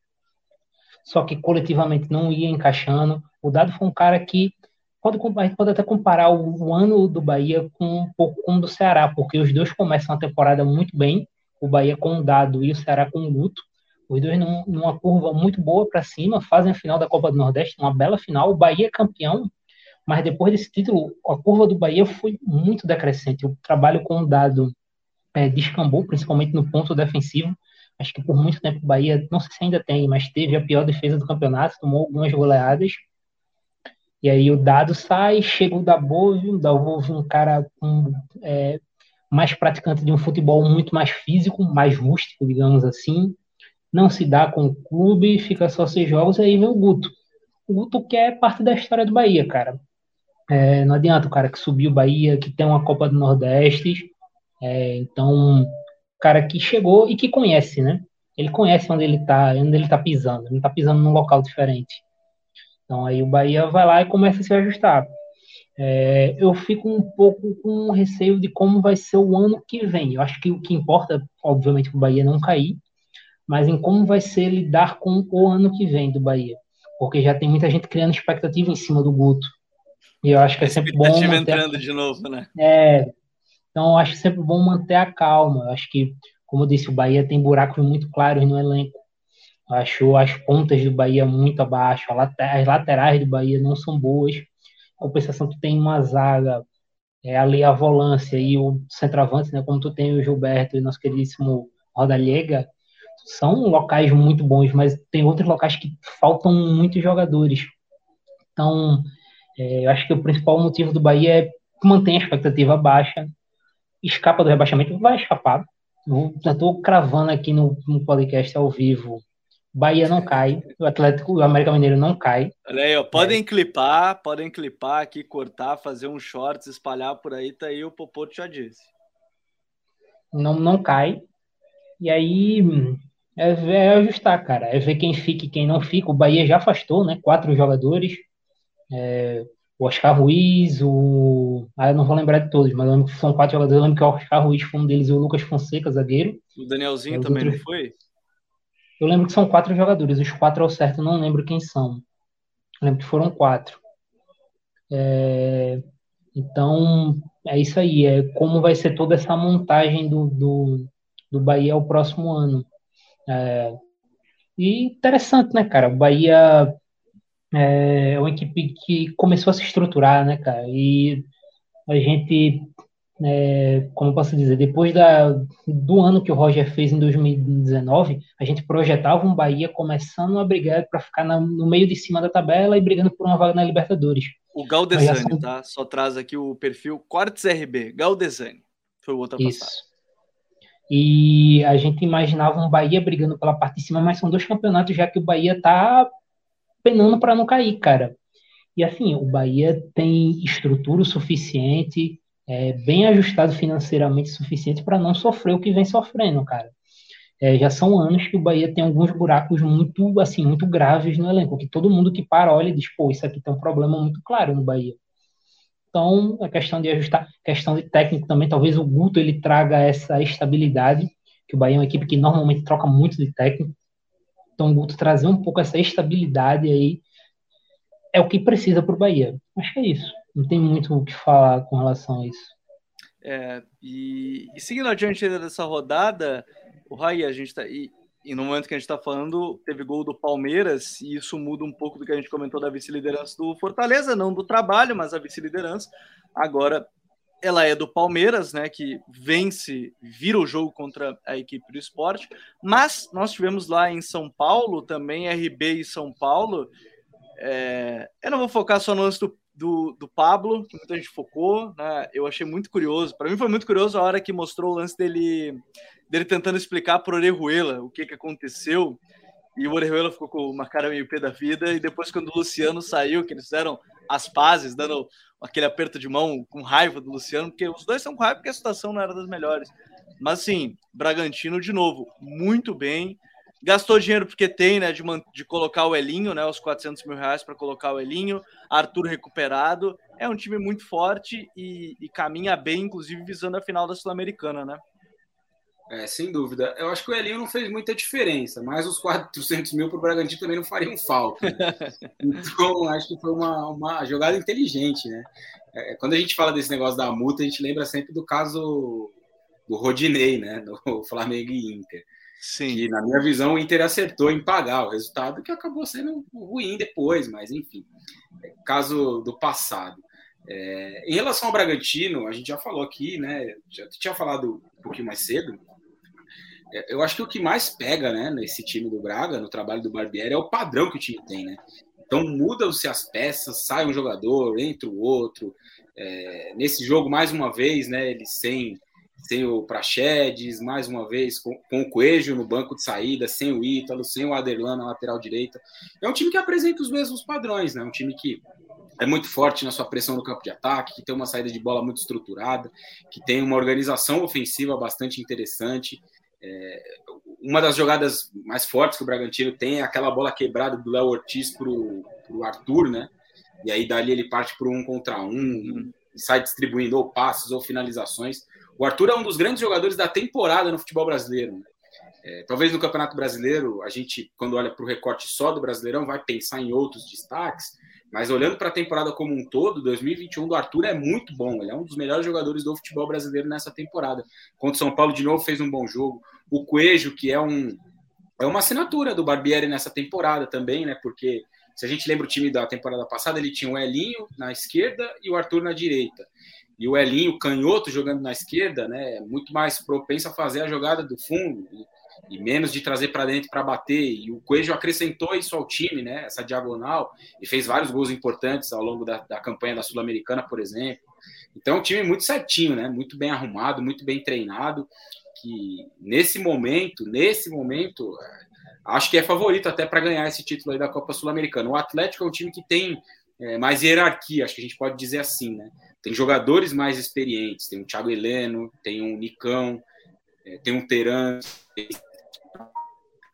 Só que coletivamente não ia encaixando. O Dado foi um cara que pode, pode até comparar o, o, ano do Bahia com um pouco com o do Ceará, porque os dois começam a temporada muito bem. O Bahia com o Dado e o Ceará com o Guto. Os dois num, numa curva muito boa para cima, fazem a final da Copa do Nordeste, uma bela final. O Bahia campeão, mas depois desse título, a curva do Bahia foi muito decrescente. O trabalho com o Dado é, descambou, principalmente no ponto defensivo. Acho que por muito tempo o Bahia, não sei se ainda tem, mas teve a pior defesa do campeonato, tomou algumas goleadas. E aí o Dado sai, chega o Dabove, o Dabove um cara com, é, mais praticante de um futebol muito mais físico, mais rústico, digamos assim, não se dá com o clube, fica só seis jogos, e aí vem o Guto. O Guto que é parte da história do Bahia, cara. É, não adianta o cara que subiu Bahia, que tem uma Copa do Nordeste. É, então, cara que chegou e que conhece, né? Ele conhece onde ele tá, onde ele tá pisando. Ele não tá pisando num local diferente. Então aí o Bahia vai lá e começa a se ajustar. É, eu fico um pouco com receio de como vai ser o ano que vem. Eu acho que o que importa, obviamente, o Bahia não cair, mas em como vai ser lidar com o ano que vem do Bahia. Porque já tem muita gente criando expectativa em cima do Guto. E eu acho que é sempre bom. Manter entrando a... de novo, né? É. Então eu acho sempre bom manter a calma. Eu acho que, como eu disse, o Bahia tem buracos muito claros no elenco. Eu acho as pontas do Bahia muito abaixo, as laterais do Bahia não são boas. A compensação que tem uma zaga é, ali a volância e o centroavante, né, como tu tem o Gilberto e nosso queridíssimo Rodallega, são locais muito bons, mas tem outros locais que faltam muitos jogadores. Então, é, eu acho que o principal motivo do Bahia é manter a expectativa baixa, escapa do rebaixamento, vai escapar. Já estou cravando aqui no, no, podcast ao vivo. Bahia não cai, o Atlético, o América Mineiro não cai. Olha aí, ó, podem é. clipar, podem clipar aqui, cortar, fazer um shorts, espalhar por aí, tá aí o Popoto já disse. Não, não cai. E aí, é, é ajustar, cara. É ver quem fica e quem não fica. O Bahia já afastou, né? Quatro jogadores. É, o Oscar Ruiz, o. Ah, eu não vou lembrar de todos, mas eu lembro que são quatro jogadores. Eu lembro que o Oscar Ruiz foi um deles e o Lucas Fonseca, zagueiro. O Danielzinho é, também outros... não foi? Eu lembro que são quatro jogadores. Os quatro ao certo, eu não lembro quem são. Eu lembro que foram quatro. É... Então, é isso aí. É como vai ser toda essa montagem do, do, do Bahia ao próximo ano. É, e interessante, né, cara? O Bahia é, uma equipe que começou a se estruturar, né, cara? E a gente, é, como posso dizer, depois da, do ano que o Roger fez em 2019, a gente projetava um Bahia começando a brigar para ficar na, no meio de cima da tabela e brigando por uma vaga na Libertadores. O Galdesani, são... tá? Só traz aqui o perfil Cortes RB, Galdesani. Foi o outro Isso. E a gente imaginava um Bahia brigando pela parte de cima, mas são dois campeonatos já que o Bahia tá penando para não cair, cara. E assim, o Bahia tem estrutura suficiente, é, bem ajustado financeiramente suficiente para não sofrer o que vem sofrendo, cara. É, já são anos que o Bahia tem alguns buracos muito, assim, muito graves no elenco, que todo mundo que para olha e diz, pô, isso aqui tem um problema muito claro no Bahia. Então, a questão de ajustar, questão de técnico também, talvez o Guto ele traga essa estabilidade, que o Bahia é uma equipe que normalmente troca muito de técnico. Então, Guto trazer um pouco essa estabilidade aí é o que precisa para o Bahia. Acho que é isso. Não tem muito o que falar com relação a isso. É, e, e seguindo adiante dessa rodada, o Rai, a gente está. E no momento que a gente está falando, teve gol do Palmeiras, e isso muda um pouco do que a gente comentou da vice-liderança do Fortaleza, não do trabalho, mas a vice-liderança. Agora, ela é do Palmeiras, né, que vence, vira o jogo contra a equipe do esporte. Mas nós tivemos lá em São Paulo, também RB e São Paulo. É... Eu não vou focar só no lance do, do, do Pablo, que muita gente focou, né? Eu achei muito curioso. Para mim foi muito curioso a hora que mostrou o lance dele, dele tentando explicar para Orejuela o que, que aconteceu. E o Orejuela ficou com uma cara meio pé da vida. E depois, quando o Luciano saiu, que eles fizeram as pazes, dando aquele aperto de mão com raiva do Luciano, porque os dois são com raiva porque a situação não era das melhores. Mas, assim, Bragantino, de novo, muito bem. Gastou dinheiro porque tem, né, de, de colocar o Elinho, né, os 400 mil reais para colocar o Elinho, Arthur recuperado. É um time muito forte e, e caminha bem, inclusive visando a final da Sul-Americana, né? É, sem dúvida. Eu acho que o Elinho não fez muita diferença, mas os 400 mil para o Bragantino também não fariam falta. Né? *laughs* Então, acho que foi uma, uma jogada inteligente, né? É, quando a gente fala desse negócio da multa, a gente lembra sempre do caso do Rodinei, né? Do *laughs* Flamengo e Inter. Sim. Que, na minha visão, o Inter acertou em pagar o resultado, que acabou sendo ruim depois, mas enfim, é caso do passado. É, em relação ao Bragantino, a gente já falou aqui, né? Já tinha falado um pouquinho mais cedo. É, eu acho que o que mais pega, né, nesse time do Braga, no trabalho do Barbieri, é o padrão que o time tem, né? Então mudam-se as peças, sai um jogador, entra o outro. É, nesse jogo, mais uma vez, né, ele sem sem o Praxedes, mais uma vez com, com, o Coelho no banco de saída, sem o Ítalo, sem o Aderlan na lateral direita. É um time que apresenta os mesmos padrões, né? Um time que é muito forte na sua pressão no campo de ataque, que tem uma saída de bola muito estruturada, que tem uma organização ofensiva bastante interessante. É, uma das jogadas mais fortes que o Bragantino tem é aquela bola quebrada do Léo Ortiz para o Arthur, né? E aí dali ele parte para um contra um, e sai distribuindo ou passes ou finalizações. O Arthur é um dos grandes jogadores da temporada no futebol brasileiro. Né? É, talvez no Campeonato Brasileiro, a gente, quando olha para o recorte só do Brasileirão, vai pensar em outros destaques, mas olhando para a temporada como um todo, 2021 do Arthur é muito bom. Ele é um dos melhores jogadores do futebol brasileiro nessa temporada. Contra o São Paulo, de novo, fez um bom jogo. O Coelho, que é um é uma assinatura do Barbieri nessa temporada também, né? Porque se a gente lembra o time da temporada passada, ele tinha o Elinho na esquerda e o Arthur na direita. E o Elinho, canhoto, jogando na esquerda, né, é muito mais propenso a fazer a jogada do fundo e menos de trazer para dentro para bater. E o Coelho acrescentou isso ao time, né, essa diagonal, e fez vários gols importantes ao longo da, da campanha da Sul-Americana, por exemplo. Então, um time muito certinho, né, muito bem arrumado, muito bem treinado, que nesse momento, nesse momento, é, acho que é favorito até para ganhar esse título aí da Copa Sul-Americana. O Atlético é um time que tem é, mais hierarquia, acho que a gente pode dizer assim, né? Tem jogadores mais experientes, tem o Thiago Heleno, tem um Nicão, tem um Teran,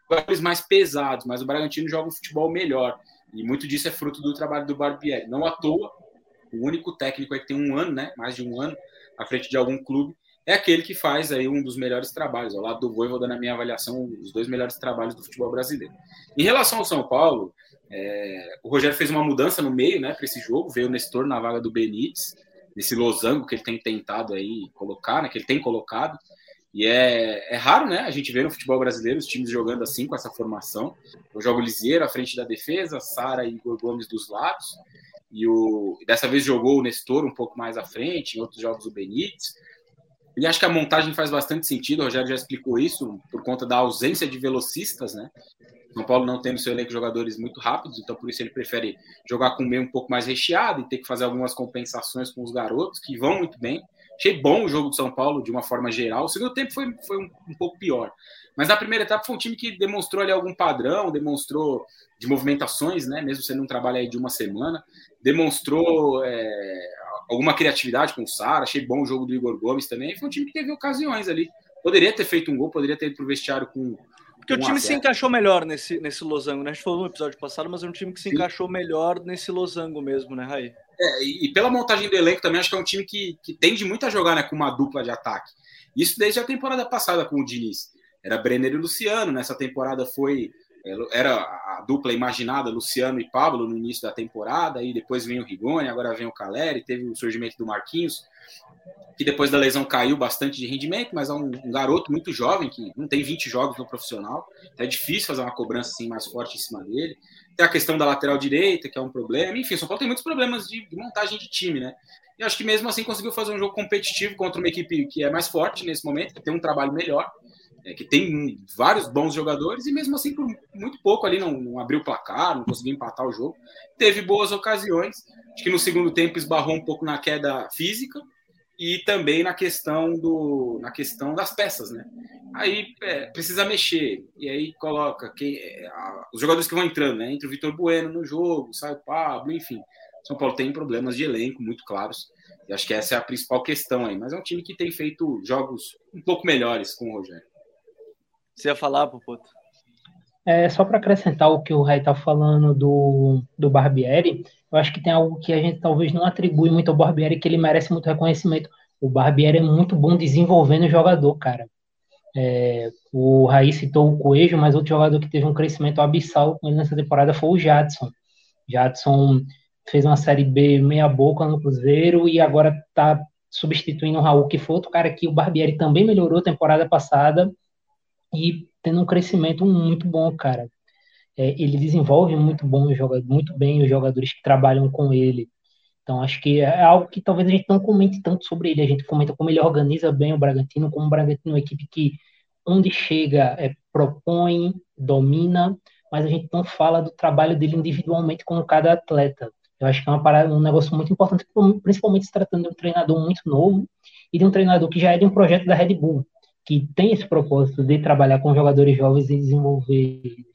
jogadores mais pesados, mas o Bragantino joga um futebol melhor. E muito disso é fruto do trabalho do Barbieri. Não à toa, o único técnico aí que tem um ano, né? Mais de um ano, à frente de algum clube, é aquele que faz aí um dos melhores trabalhos. Ao lado do Voivoda, na minha avaliação, os dois melhores trabalhos do futebol brasileiro. Em relação ao São Paulo, é, o Rogério fez uma mudança no meio, né, para esse jogo. Veio o Nestor na vaga do Benítez nesse losango que ele tem tentado aí colocar, né, que ele tem colocado. E é, é raro, né? A gente vê no futebol brasileiro os times jogando assim, com essa formação. Eu jogo Lisieiro à frente da defesa, Sara e Igor Gomes dos lados. E o, dessa vez jogou o Nestor um pouco mais à frente, em outros jogos o Benítez. E acho que a montagem faz bastante sentido, o Rogério já explicou isso, por conta da ausência de velocistas, né? São Paulo não tem no seu elenco jogadores muito rápidos, então por isso ele prefere jogar com o meio um pouco mais recheado e ter que fazer algumas compensações com os garotos, que vão muito bem. Achei bom o jogo do São Paulo de uma forma geral. O segundo tempo foi, foi um, um, pouco pior. Mas na primeira etapa foi um time que demonstrou ali algum padrão, demonstrou de movimentações, né? Mesmo sendo um trabalho aí de uma semana, demonstrou é, alguma criatividade com o Sara. Achei bom o jogo do Igor Gomes também. Foi um time que teve ocasiões ali. Poderia ter feito um gol, poderia ter ido para o vestiário com porque o time se encaixou melhor nesse, nesse losango, né? A gente falou no episódio passado, mas é um time que se Sim. encaixou melhor nesse losango mesmo, né, Raí? É, e, e, pela montagem do elenco também, acho que é um time que, que tende muito a jogar né, com uma dupla de ataque. Isso desde a temporada passada com o Diniz. Era Brenner e Luciano, nessa temporada foi é, era a dupla imaginada, Luciano e Pablo, no início da temporada, aí depois vem o Rigoni, agora vem o Caleri, teve o surgimento do Marquinhos que depois da lesão caiu bastante de rendimento, mas é um, um, garoto muito jovem, que não tem 20 jogos no profissional, então é difícil fazer uma cobrança assim mais forte em cima dele. Tem a questão da lateral direita, que é um problema. Enfim, o São Paulo tem muitos problemas de, de montagem de time, né? E acho que mesmo assim conseguiu fazer um jogo competitivo contra uma equipe que é mais forte nesse momento, que tem um trabalho melhor. é, que tem vários bons jogadores e mesmo assim por muito pouco ali não, não abriu o placar, não conseguiu empatar o jogo. Teve boas ocasiões, acho que no segundo tempo esbarrou um pouco na queda física e também na questão do na questão das peças, né? Aí é, precisa mexer e aí coloca quem, é, a, os jogadores que vão entrando, né? Entre o Vitor Bueno no jogo, sai o Pablo, enfim. São Paulo tem problemas de elenco muito claros. E acho que essa é a principal questão aí. Mas é um time que tem feito jogos um pouco melhores com o Rogério. Você ia falar, Popoto? É, só para acrescentar o que o Rai está falando do, do Barbieri, eu acho que tem algo que a gente talvez não atribui muito ao Barbieri, que ele merece muito reconhecimento. O Barbieri é muito bom desenvolvendo o jogador, cara. É, o Raí citou o Coelho, mas outro jogador que teve um crescimento abissal nessa temporada foi o Jadson. Jadson fez uma Série B meia boca no Cruzeiro e agora está substituindo o Raul, que foi outro cara que o Barbieri também melhorou temporada passada e tendo um crescimento muito bom, cara. É, ele desenvolve muito bom muito bem os jogadores que trabalham com ele. Então acho que é algo que talvez a gente não comente tanto sobre ele. A gente comenta como ele organiza bem o Bragantino, como o Bragantino é uma equipe que onde chega é, propõe, domina, mas a gente não fala do trabalho dele individualmente com cada atleta. Eu acho que é uma parada, um negócio muito importante, principalmente se tratando de um treinador muito novo e de um treinador que já é de um projeto da Red Bull, que tem esse propósito de trabalhar com jogadores jovens e desenvolver eles.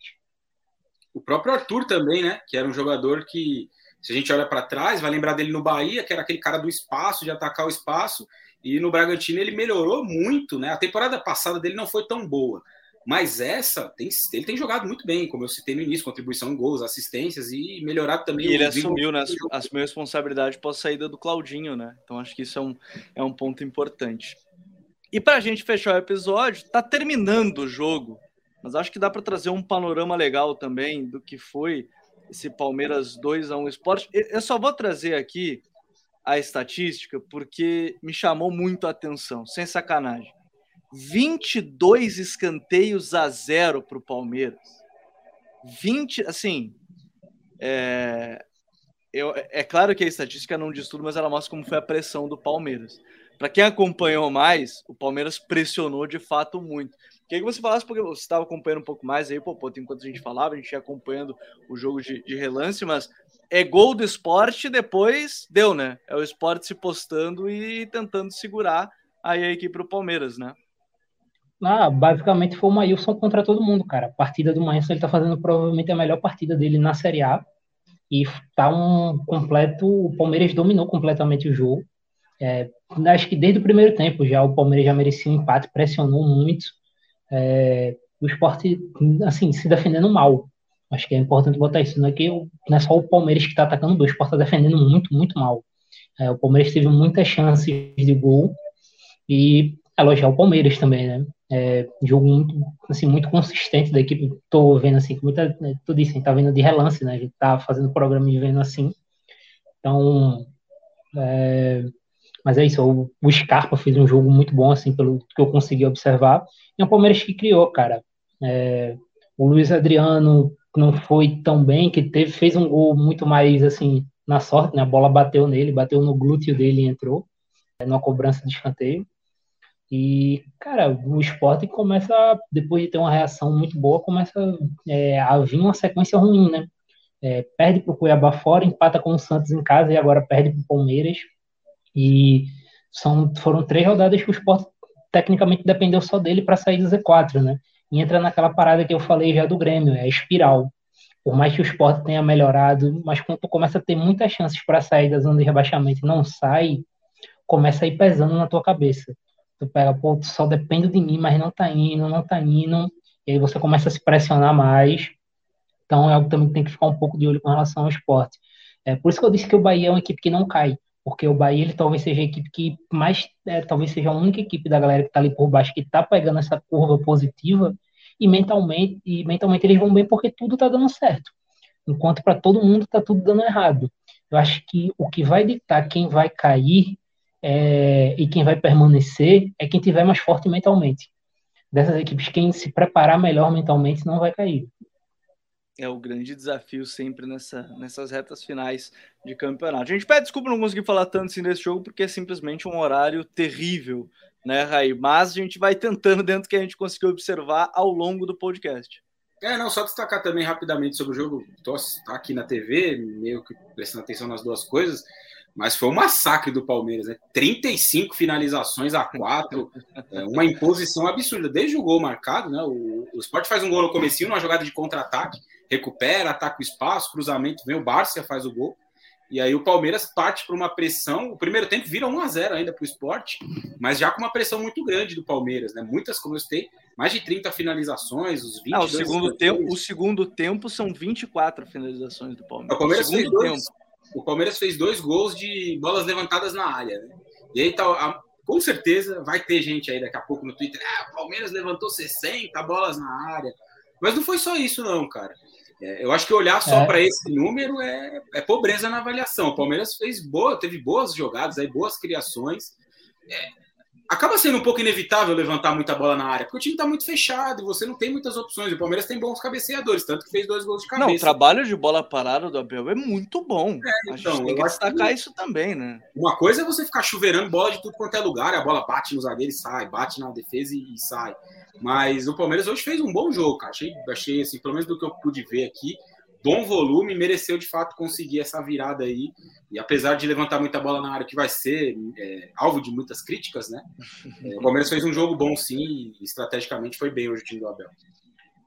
O próprio Arthur também, né? Que era um jogador que, se a gente olha para trás, vai lembrar dele no Bahia, que era aquele cara do espaço, de atacar o espaço, e no Bragantino ele melhorou muito, né? A temporada passada dele não foi tão boa, mas essa, tem, ele tem jogado muito bem, como eu citei no início, contribuição em gols, assistências e melhorado também. E ele assumiu, né, assumiu a responsabilidade pós saída do Claudinho, né? Então acho que isso é um, é um ponto importante. E para a gente fechar o episódio, tá terminando o jogo, mas acho que dá para trazer um panorama legal também do que foi esse Palmeiras 2 a 1 Esporte. Eu só vou trazer aqui a estatística porque me chamou muito a atenção, sem sacanagem. 22 escanteios a zero para o Palmeiras. 20, assim, é, eu, é claro que a estatística não diz tudo, mas ela mostra como foi a pressão do Palmeiras. Para quem acompanhou mais, o Palmeiras pressionou de fato muito. Queria que você falasse, porque você estava acompanhando um pouco mais aí, pô, pô, enquanto a gente falava, a gente ia acompanhando o jogo de, de relance, mas é gol do esporte, depois deu, né? É o esporte se postando e tentando segurar aí a equipe do Palmeiras, né? Ah, basicamente foi o Maílson contra todo mundo, cara. A partida do Maílson, ele tá fazendo provavelmente a melhor partida dele na Série A. E tá um completo. O Palmeiras dominou completamente o jogo. É, acho que desde o primeiro tempo já o Palmeiras já merecia um empate, pressionou muito. É, o esporte, assim, se defendendo mal. Acho que é importante botar isso. Não é, que, não é só o Palmeiras que está atacando, o esporte está defendendo muito, muito mal. É, o Palmeiras teve muitas chances de gol. E elogiar o Palmeiras também, né? É, jogo muito, assim, muito consistente da equipe. Tô vendo assim, com muita, né, tudo isso, a gente tá vendo de relance, né? A gente tá fazendo programa e vendo assim. Então, é, mas é isso, o, Scarpa fez um jogo muito bom, assim, pelo que eu consegui observar. E é o Palmeiras que criou, cara. É, o Luiz Adriano não foi tão bem, que teve, fez um gol muito mais, assim, na sorte, né? A bola bateu nele, bateu no glúteo dele e entrou, é, numa cobrança de escanteio. E, cara, o esporte começa, depois de ter uma reação muito boa, começa é, a vir uma sequência ruim, né? É, perde para o Cuiabá fora, empata com o Santos em casa e agora perde para o Palmeiras. E são, foram três rodadas que o esporte tecnicamente dependeu só dele para sair do Z4, né? E entra naquela parada que eu falei já do Grêmio, é a espiral. Por mais que o esporte tenha melhorado, mas quando tu começa a ter muitas chances para sair da zona de rebaixamento e não sai, começa a ir pesando na tua cabeça tu pega, pô, tu só depende de mim, mas não tá indo, não tá indo, e aí você começa a se pressionar mais. Então é algo que também tem que ficar um pouco de olho com relação ao esporte. É por isso que eu disse que o Bahia é uma equipe que não cai, porque o Bahia ele talvez seja a equipe que mais, é, talvez seja a única equipe da galera que tá ali por baixo que tá pegando essa curva positiva e mentalmente e mentalmente eles vão bem porque tudo tá dando certo. Enquanto para todo mundo tá tudo dando errado. Eu acho que o que vai ditar quem vai cair é, e quem vai permanecer é quem tiver mais forte mentalmente. Dessas equipes, quem se preparar melhor mentalmente não vai cair. É o grande desafio sempre nessa, nessas retas finais de campeonato. A gente pede desculpa não conseguir falar tanto assim desse jogo, porque é simplesmente um horário terrível né, Raí? Mas a gente vai tentando dentro que a gente conseguiu observar ao longo do podcast. É, não, só destacar também rapidamente sobre o jogo. Tô tá aqui na TV, meio que prestando atenção nas duas coisas, mas foi um massacre do Palmeiras, né? 35 finalizações a 4, é uma imposição absurda. Desde o gol marcado, né? O, o Sport faz um gol no comecinho, numa jogada de contra-ataque, recupera, ataca o espaço, cruzamento, vem o Barça faz o gol. E aí o Palmeiras parte para uma pressão. O primeiro tempo vira 1 a 0 ainda para o esporte, mas já com uma pressão muito grande do Palmeiras, né? Muitas, como eu citei, mais de 30 finalizações, os 20. Ah, o segundo tempo, o segundo tempo são 24 finalizações do Palmeiras. O Palmeiras, fez dois, o Palmeiras fez dois gols de bolas levantadas na área, né? E aí tá, a, com certeza vai ter gente aí daqui a pouco no Twitter, ah, o Palmeiras levantou 60 bolas na área. Mas não foi só isso, não, cara. É, eu acho que olhar só é. para esse número é, é, pobreza na avaliação. O Palmeiras fez boa, teve boas jogadas, aí, boas criações. Acaba sendo um pouco inevitável levantar muita bola na área, porque o time está muito fechado e você não tem muitas opções. O Palmeiras tem bons cabeceadores, tanto que fez dois gols de cabeça. Não, o trabalho de bola parada do Abel é muito bom. É, então, a gente tem que destacar que isso também, né? Uma coisa é você ficar chuveirando bola de tudo quanto é lugar, a bola bate no zagueiro e sai, bate na defesa e, e sai. Mas o Palmeiras hoje fez um bom jogo, cara. Achei, achei assim, pelo menos do que eu pude ver aqui, bom volume, mereceu de fato conseguir essa virada aí. E apesar de levantar muita bola na área, que vai ser é, alvo de muitas críticas, né? *laughs* É, o Palmeiras fez um jogo bom sim, e estrategicamente foi bem hoje o time do Abel.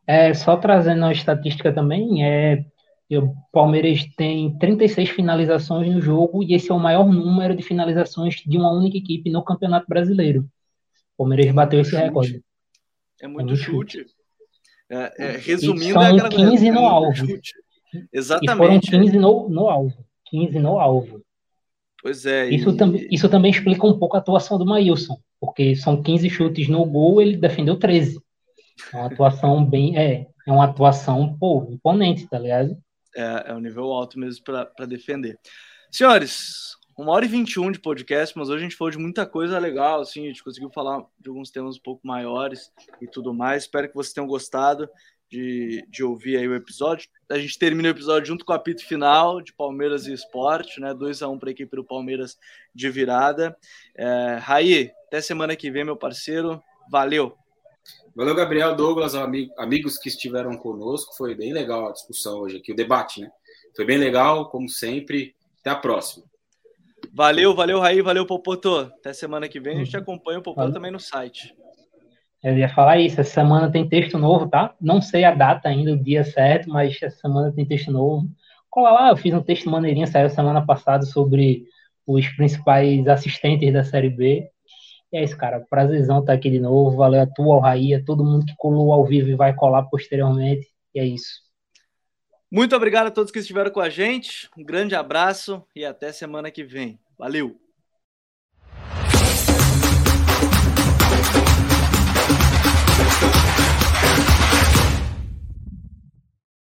É, só trazendo a estatística também, é, o Palmeiras tem 36 finalizações no jogo e esse é o maior número de finalizações de uma única equipe no Campeonato Brasileiro. O Palmeiras bateu esse recorde. É muito, chute. chute. É, é, resumindo, são é 15 no alvo. Chute. Exatamente. E foram 15 no, no alvo. 15 no alvo. Pois é. Isso, e... tam, isso também explica um pouco a atuação do Maílson, porque são 15 chutes no gol, ele defendeu 13. É uma atuação *laughs* bem. É, é uma atuação, pô, imponente, tá ligado? É, é um nível alto mesmo para defender. Senhores, uma hora e 21 de podcast, mas hoje a gente falou de muita coisa legal, assim, a gente conseguiu falar de alguns temas um pouco maiores e tudo mais. Espero que vocês tenham gostado de, de ouvir aí o episódio. A gente termina o episódio junto com o apito final de Palmeiras e Esporte, né? 2 a 1 para a equipe do Palmeiras de virada. É, Raí, até semana que vem, meu parceiro. Valeu! Valeu, Gabriel, Douglas, amigos que estiveram conosco. Foi bem legal a discussão hoje aqui, o debate, né? Foi bem legal, como sempre. Até a próxima. Valeu, valeu, Raí, valeu, Popoto. Até semana que vem a gente acompanha o Popoto também no site. Eu ia falar isso, essa semana tem texto novo, tá? Não sei a data ainda, o dia certo, mas essa semana tem texto novo. Cola lá, eu fiz um texto maneirinho, saiu semana passada sobre os principais assistentes da Série B. E é isso, cara. Prazerzão estar aqui de novo. Valeu a tua, ao Raí, a todo mundo que colou ao vivo e vai colar posteriormente. E é isso. Muito obrigado a todos que estiveram com a gente. Um grande abraço e até semana que vem. Valeu!